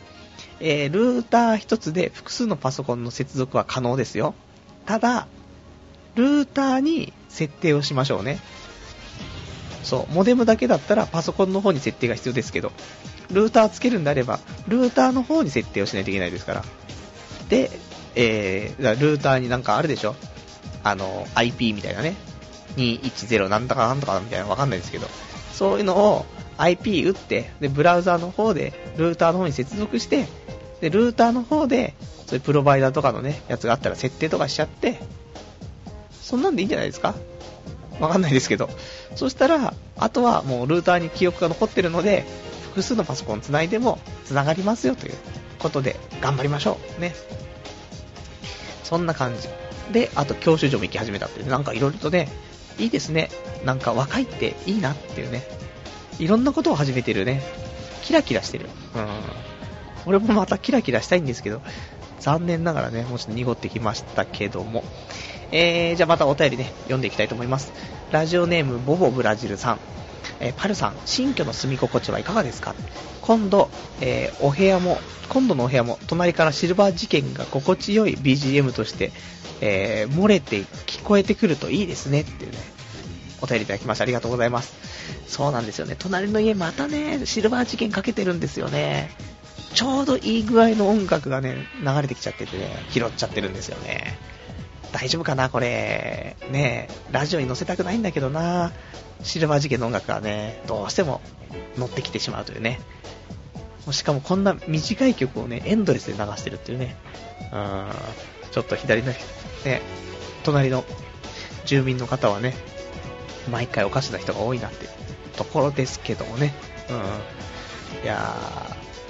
えー、ルーター1つで複数のパソコンの接続は可能ですよ。ただ、ルーターに設定をしましょうね。そう、モデムだけだったらパソコンの方に設定が必要ですけど、ルーターつけるんであれば、ルーターの方に設定をしないといけないですから。で、えー、ルーターになんかあるでしょ？あの、IP みたいなね。210なんとかなんとかみたいなわかんないですけど、そういうのを IP 打って、で、ブラウザーの方で、ルーターの方に接続して、で、ルーターの方で、そういうプロバイダーとかのね、やつがあったら設定とかしちゃって、そんなんでいいんじゃないですか？わかんないですけど。そしたら、あとはもうルーターに記憶が残ってるので、複数のパソコンつないでも繋がりますよということで頑張りましょう。ね。そんな感じ。で、あと教習所も行き始めたって、なんかいろいろとね、いいですね。なんか若いっていいなっていうね。いろんなことを始めてるね。キラキラしてる。うん。俺もまたキラキラしたいんですけど、残念ながらね、もうちょっと濁ってきましたけども。えー、じゃあまたお便りね、読んでいきたいと思います。ラジオネーム、ボボブラジルさん。えー、パルさん、新居の住み心地はいかがですか？今度、えー、お部屋も、今度のお部屋も、隣からシルバー事件が心地よい BGM として、えー、漏れて聞こえてくるといいですねっていうね、お便りいただきましてありがとうございます。そうなんですよね。隣の家またね、シルバー事件かけてるんですよね。ちょうどいい具合の音楽がね、流れてきちゃっててね、拾っちゃってるんですよね。大丈夫かなこれ。ねラジオに載せたくないんだけどなシルバー事件の音楽がね、どうしても乗ってきてしまうというね。しかもこんな短い曲をね、エンドレスで流してるっていうね。うん、ちょっと左の、ね、隣の住民の方はね、毎回おかしな人が多いなっていうところですけどもね。うん。いや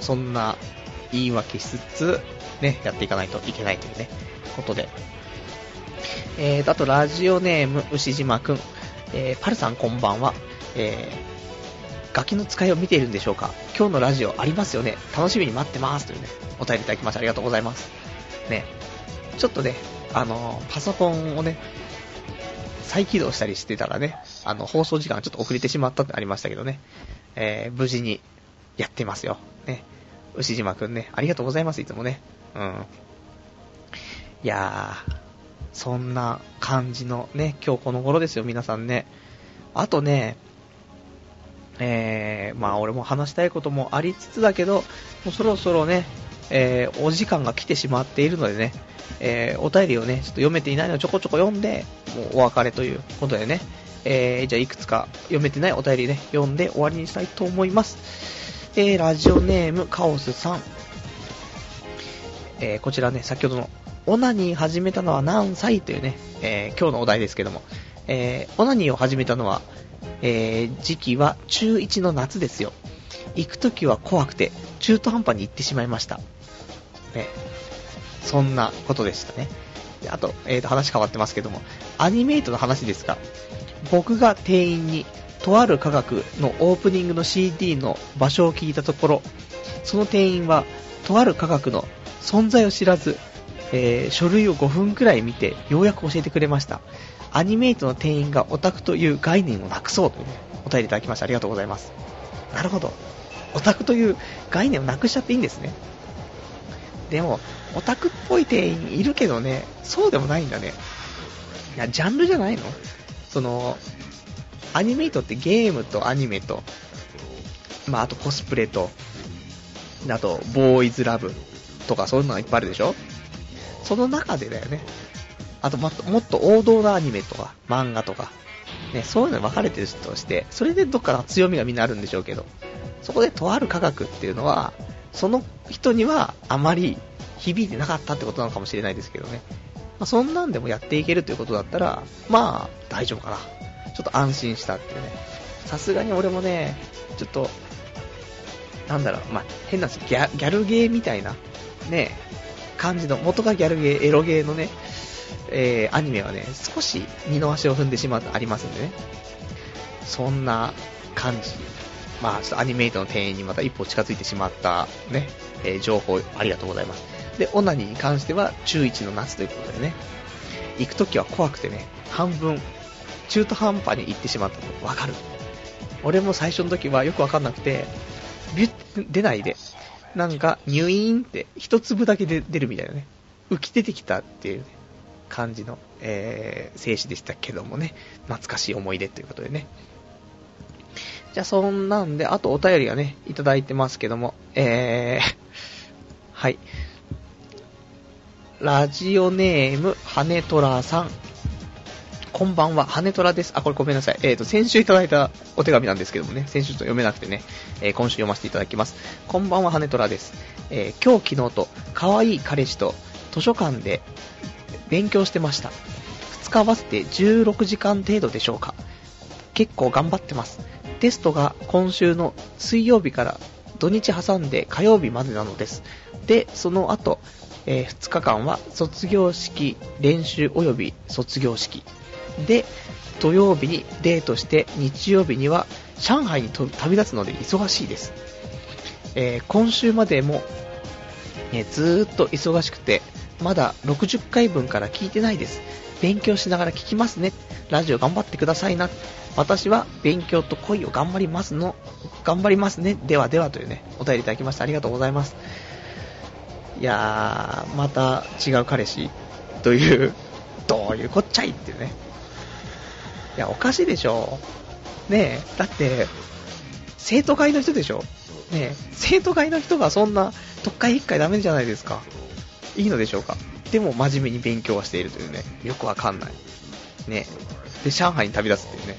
ー、そんな言い訳しつつ、ね、やっていかないといけないというね、ことで。えー、あと、ラジオネーム、牛島くん。えー、パルさんこんばんは。えー、ガキの使いを見ているんでしょうか今日のラジオありますよね楽しみに待ってます。というね、お便りいただきましてありがとうございます。ね、ちょっとね、あの、パソコンをね、再起動したりしてたらね、あの、放送時間ちょっと遅れてしまったってありましたけどね、えー、無事にやってますよ。ね。牛島くんね、ありがとうございます、いつもね。うん。いやー、そんな感じのね、今日この頃ですよ、皆さんね。あとね、えー、まあ俺も話したいこともありつつだけど、もうそろそろね、えー、お時間が来てしまっているのでね、えー、お便りをね、ちょっと読めていないのをちょこちょこ読んで、もうお別れということでね、えー、じゃあいくつか読めてないお便りね、読んで終わりにしたいと思います。えー、ラジオネームカオスさん。えー、こちらね、先ほどのオナニー始めたのは何歳というね、えー、今日のお題ですけども、えー、オナニーを始めたのは、えー、時期は中1の夏ですよ。行くときは怖くて、中途半端に行ってしまいました。ね。そんなことでしたね。あと、えーと、話変わってますけども、アニメイトの話ですが、僕が店員に、とある科学のオープニングの CD の場所を聞いたところ、その店員は、とある科学の存在を知らず、えー、書類を5分くらい見て、ようやく教えてくれました。アニメイトの店員がオタクという概念をなくそうという、ね、お便りいただきましてありがとうございます。なるほど。オタクという概念をなくしちゃっていいんですね。でも、オタクっぽい店員いるけどね、そうでもないんだね。いや、ジャンルじゃないのその、アニメイトってゲームとアニメと、まあ、あとコスプレと、あと、ボーイズラブとかそういうのがいっぱいあるでしょその中でだよね。あともっと、もっと王道なアニメとか、漫画とか、ね、そういうのに分かれてる人として、それでどっかの強みがみんなあるんでしょうけど、そこでとある科学っていうのは、その人にはあまり響いてなかったってことなのかもしれないですけどね。まあ、そんなんでもやっていけるということだったら、まあ、大丈夫かな。ちょっと安心したっていうね。さすがに俺もね、ちょっと、なんだろう、まあ、変なギャギャルゲーみたいな、ね、感じの、元がギャルゲー、エロゲーのね、えー、アニメはね、少し二の足を踏んでしまうとありますんでね。そんな感じ。まあ、ちょっとアニメイトの店員にまた一歩近づいてしまったね、えー、情報ありがとうございます。で、オナニーに関しては中1の夏ということでね、行くときは怖くてね、半分、中途半端に行ってしまったとわかる。俺も最初の時はよくわかんなくて、ビュッ出ないで、なんか、入院って一粒だけで出るみたいなね、浮き出てきたっていう、ね、感じの、えー、静止でしたけどもね、懐かしい思い出ということでね。じゃあそんなんで、あとお便りがね、いただいてますけども、えー、はい。ラジオネーム、羽ネトラさん。こんばんは、羽トラです。あ、これごめんなさい。えっ、ー、と、先週いただいたお手紙なんですけどもね、先週と読めなくてね、えー、今週読ませていただきます。こんばんは、羽トラです。えー、今日昨日と、可愛い彼氏と図書館で勉強してました。2日合わせて16時間程度でしょうか。結構頑張ってます。テストが今週の水曜日から土日挟んで火曜日までなのです。で、その後、えー2日間は卒業式、練習及び卒業式。で、土曜日にデートして日曜日には上海に旅立つので忙しいです。えー今週までも、えずっと忙しくて、まだ60回分から聞いてないです。勉強しながら聞きますね。ラジオ頑張ってくださいな。私は勉強と恋を頑張りますの、頑張りますね。ではではというね、お便りいただきました。ありがとうございます。いやー、また違う彼氏という、どういうこっちゃいっていうね。いや、おかしいでしょ。ねえ、だって、生徒会の人でしょ。ねえ、生徒会の人がそんな特会一回ダメじゃないですか。いいのでしょうか。でも真面目に勉強はしているというね、よくわかんない。ねえで、上海に旅立つっていうね、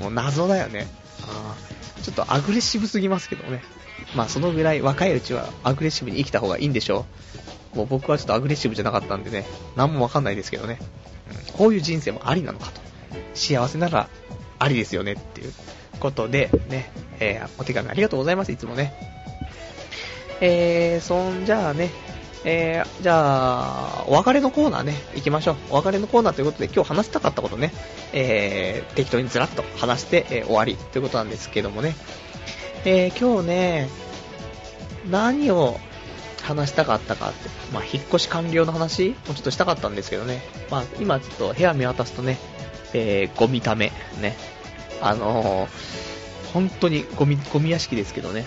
もう謎だよね。あーちょっとアグレッシブすぎますけどね。まあそのぐらい若いうちはアグレッシブに生きた方がいいんでしょ。もう僕はちょっとアグレッシブじゃなかったんでね、なんもわかんないですけどね。こういう人生もありなのかと。幸せならありですよねっていうことで、ね、えーお手紙ありがとうございます、いつもね。えー、そんじゃあね、えー、じゃあ、お別れのコーナーね、行きましょう。お別れのコーナーということで、今日話したかったことね、えー、適当にずらっと話して、えー終わりということなんですけどもね。えー、今日ね、何を話したかったかって、まあ、引っ越し完了の話もちょっとしたかったんですけどね。まあ、今ちょっと部屋見渡すとね、えー、ゴミため、ね。あのー、本当にゴミ、ゴミ屋敷ですけどね。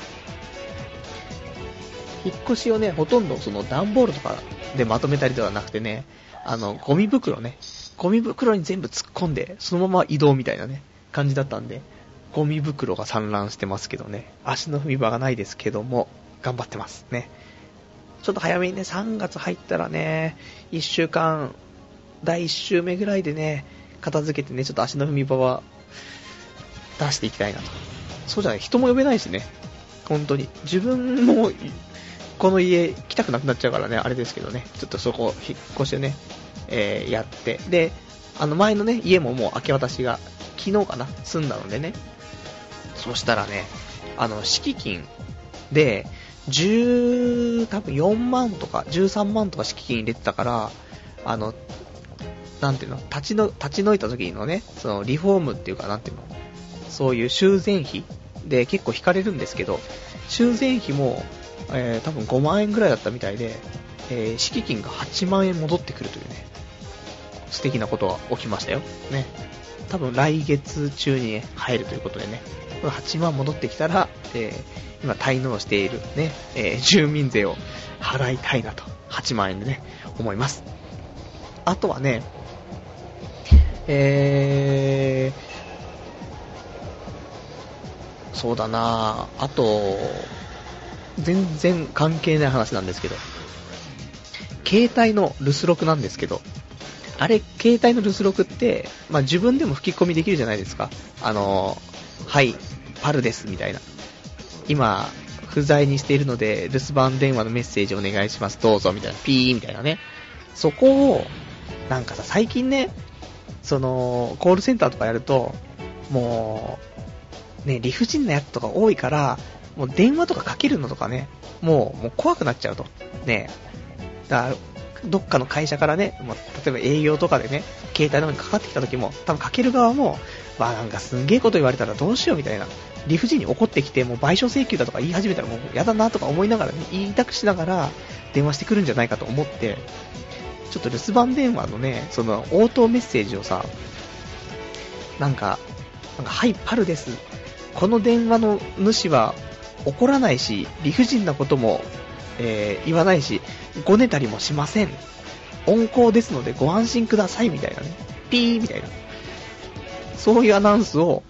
引っ越しをね、ほとんどその段ボールとかでまとめたりではなくてね、あの、ゴミ袋ね、ゴミ袋に全部突っ込んで、そのまま移動みたいなね、感じだったんで、ゴミ袋が散乱してますけどね、足の踏み場がないですけども、頑張ってますね。ちょっと早めにね、3月入ったらね、1週間、第1週目ぐらいでね、片付けてね、ちょっと足の踏み場は出していきたいなと。そうじゃない、人も呼べないしね、本当に。自分も、この家来たくなくなっちゃうからね、あれですけどね、ちょっとそこ、引っ越しをね、えーやって、で、あの前のね、家ももう明け渡しが、昨日かな、済んだのでね、そしたらね、あの、敷金で、10、多分4万とか、13万とか敷金入れてたから、あの、なんていうの、立ちの、立ち退いた時のね、その、リフォームっていうか、なんていうの、そういう修繕費で結構引かれるんですけど、修繕費も、えー多分5万円ぐらいだったみたいで、えー敷金が8万円戻ってくるというね、素敵なことが起きましたよ。ね。多分来月中に、入るということでね、この8万戻ってきたら、えー今滞納しているね、え住民税を払いたいなと、8万円でね、思います。あとはね、えー、そうだなあと、全然関係ない話なんですけど、携帯の留守録なんですけど、あれ、携帯の留守録って、まあ、自分でも吹き込みできるじゃないですか。あの、はい、パルです、みたいな。今、不在にしているので、留守番電話のメッセージお願いします、どうぞ、みたいな、ピーみたいなね。そこを、なんかさ、最近ね、その、コールセンターとかやると、もう、ね、理不尽なやつとか多いから、もう電話とかかけるのとかね、もう、もう怖くなっちゃうと。ねだから、どっかの会社からね、もう例えば営業とかでね、携帯の方にかかってきた時も、多分かける側も、まあなんかすんげえこと言われたらどうしようみたいな、理不尽に怒ってきて、もう賠償請求だとか言い始めたらもう嫌だなとか思いながらね、言いたくしながら電話してくるんじゃないかと思って、ちょっと留守番電話のね、その応答メッセージをさ、なんか、なんかはい、パルです。この電話の主は怒らないし、理不尽なことも、えー言わないし、ごねたりもしません。温厚ですのでご安心くださいみたいなね。ピーみたいな。そういうアナウンスを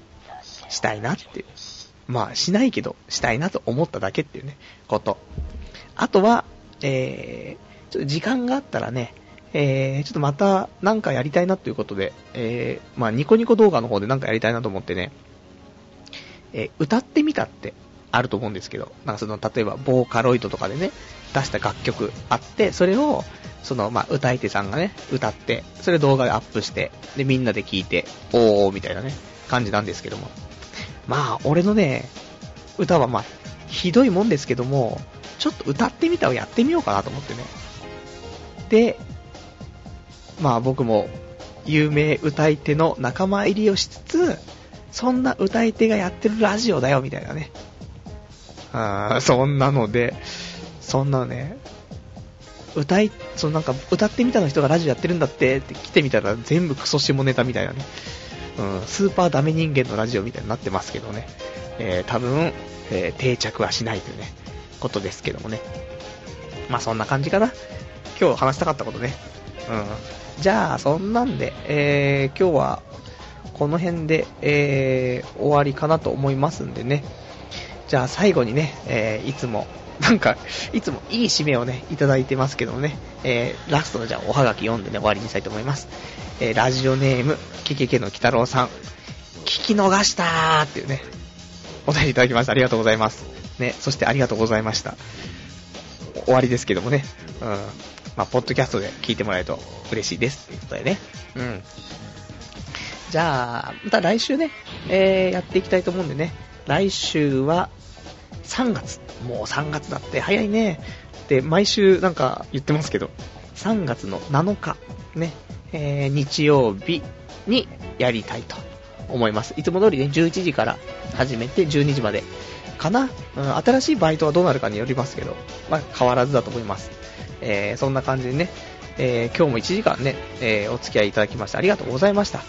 したいなっていう。まあ、しないけど、したいなと思っただけっていうね、こと。あとは、えー、ちょっと時間があったらね、えー、ちょっとまたなんかやりたいなということで、えー、まあ、ニコニコ動画の方でなんかやりたいなと思ってね、えー歌ってみたってあると思うんですけど、なんかその、例えば、ボーカロイドとかでね、出した楽曲あって、それを、その、まあ、歌い手さんがね、歌って、それ動画でアップして、で、みんなで聴いて、おー、みたいなね、感じなんですけども。まあ、俺のね、歌はまあ、ひどいもんですけども、ちょっと歌ってみたをやってみようかなと思ってね。で、まあ僕も有名歌い手の仲間入りをしつつ、そんな歌い手がやってるラジオだよみたいなね。あそんなので、そんなね、歌い、そのなんか歌ってみたの人がラジオやってるんだってって来てみたら全部クソ下ネタみたいなね。うん、スーパーダメ人間のラジオみたいになってますけどね。えー、多分、えー、定着はしないというね、ことですけどもね。まあそんな感じかな。今日話したかったことね。うん。じゃあ、そんなんで、えー、今日は、この辺で、えー、終わりかなと思いますんでね。じゃあ最後にね、えー、いつも、なんか、いつもいい締めをね、いただいてますけどもね、えー、ラストのじゃあおはがき読んでね、終わりにしたいと思います。えー、ラジオネーム、ケケケの鬼太郎さん、聞き逃したーっていうね、お便りいただきました。ありがとうございます。ね、そしてありがとうございました。終わりですけどもね、うん。まあ、ポッドキャストで聞いてもらえると嬉しいです。ということでね。うん。じゃあ、また来週ね、えー、やっていきたいと思うんでね。来週は、3月。もう3月だって早いね。で、毎週なんか言ってますけど、3月の7日、ね、えー、日曜日にやりたいと思います。いつも通りね、11時から始めて12時までかな、うん、新しいバイトはどうなるかによりますけど、まあ、変わらずだと思います。えー、そんな感じでね、えー、今日も1時間ね、えー、お付き合いいただきましてありがとうございました。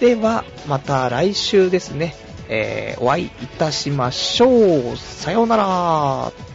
では、また来週ですね、え、お会いいたしましょう。さようなら。